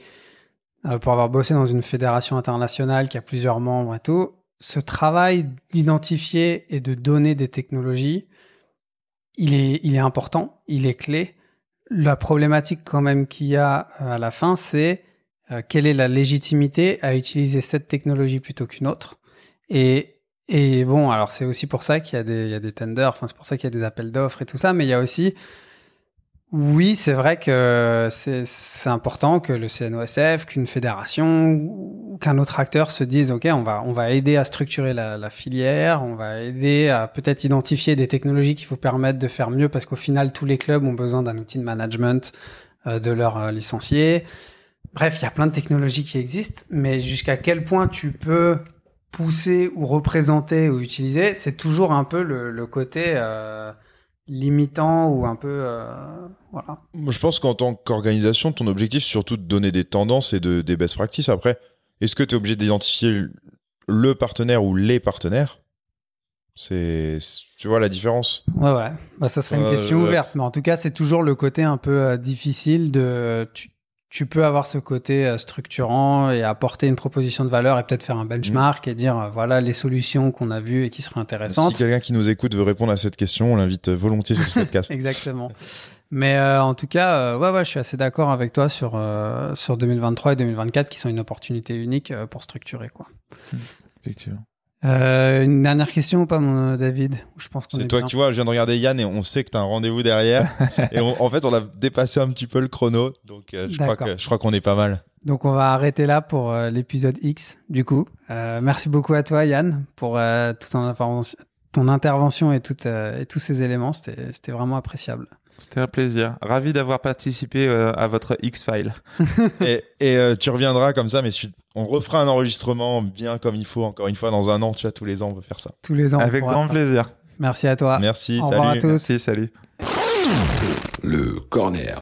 Euh, pour avoir bossé dans une fédération internationale qui a plusieurs membres et tout, ce travail d'identifier et de donner des technologies, il est, important, il est clé. La problématique quand même qu'il y a euh, à la fin, c'est euh, quelle est la légitimité à utiliser cette technologie plutôt qu'une autre. Et, bon, alors c'est aussi pour ça qu'il y a des, y a des tenders, enfin c'est pour ça qu'il y a des appels d'offres et tout ça, mais il y a aussi, oui, c'est vrai que c'est important que le CNOSF, qu'une fédération ou qu'un autre acteur se dise, OK, on va, on va aider à structurer la, filière, on va aider à peut-être identifier des technologies qui vous permettent de faire mieux parce qu'au final, tous les clubs ont besoin d'un outil de management euh, de leurs euh, licenciés. Bref, il y a plein de technologies qui existent, mais jusqu'à quel point tu peux pousser ou représenter ou utiliser, c'est toujours un peu le, le côté euh, limitant ou un peu euh, voilà.
Moi, je pense qu'en tant qu'organisation, ton objectif, c'est surtout de donner des tendances et de, des best practices. Après, est-ce que tu es obligé d'identifier le partenaire ou les partenaires? C'est, tu vois la différence?
Ouais, ouais. Bah, ça serait une
Euh,
question
ouais.
ouverte, mais en tout cas, c'est toujours le côté un peu euh, difficile de. Tu, tu peux avoir ce côté euh, structurant et apporter une proposition de valeur et peut-être faire un benchmark et dire euh, voilà les solutions qu'on a vues et qui seraient
Si
intéressantes.
quelqu'un qui nous écoute veut répondre à cette question, on l'invite volontiers sur ce [LAUGHS] podcast.
Exactement. Mais euh, en tout cas, ouais, ouais, je suis assez d'accord avec toi sur, sur 2023 et 2024 qui sont une opportunité unique pour structurer. Quoi.
Effectivement.
Euh, une dernière question ou pas, mon euh, David? Je pense qu'on est,
C'est toi
bien.
qui vois, je viens de regarder Yann et on sait que tu as un rendez-vous derrière. [LAUGHS] et on- en fait, on a dépassé un petit peu le chrono. Donc, euh, je, crois que, je crois qu'on est pas mal.
Donc on va arrêter là pour euh, l'épisode X du coup. Euh, merci beaucoup à toi Yann pour euh, toute ton, intervention- ton intervention et, toute, euh, et tous ces éléments. C'était c'était vraiment appréciable.
C'était un plaisir. Ravi d'avoir participé euh, à votre X-File. [LAUGHS]
et et, euh, tu reviendras comme ça, mais on refera un enregistrement bien comme il faut, encore une fois, dans un an. Tu vois, tous les ans, on peut faire ça.
Tous les ans. on
Avec grand
faire.
plaisir.
Merci à toi.
Merci,
Au
salut.
revoir à tous.
Merci, salut.
Le corner.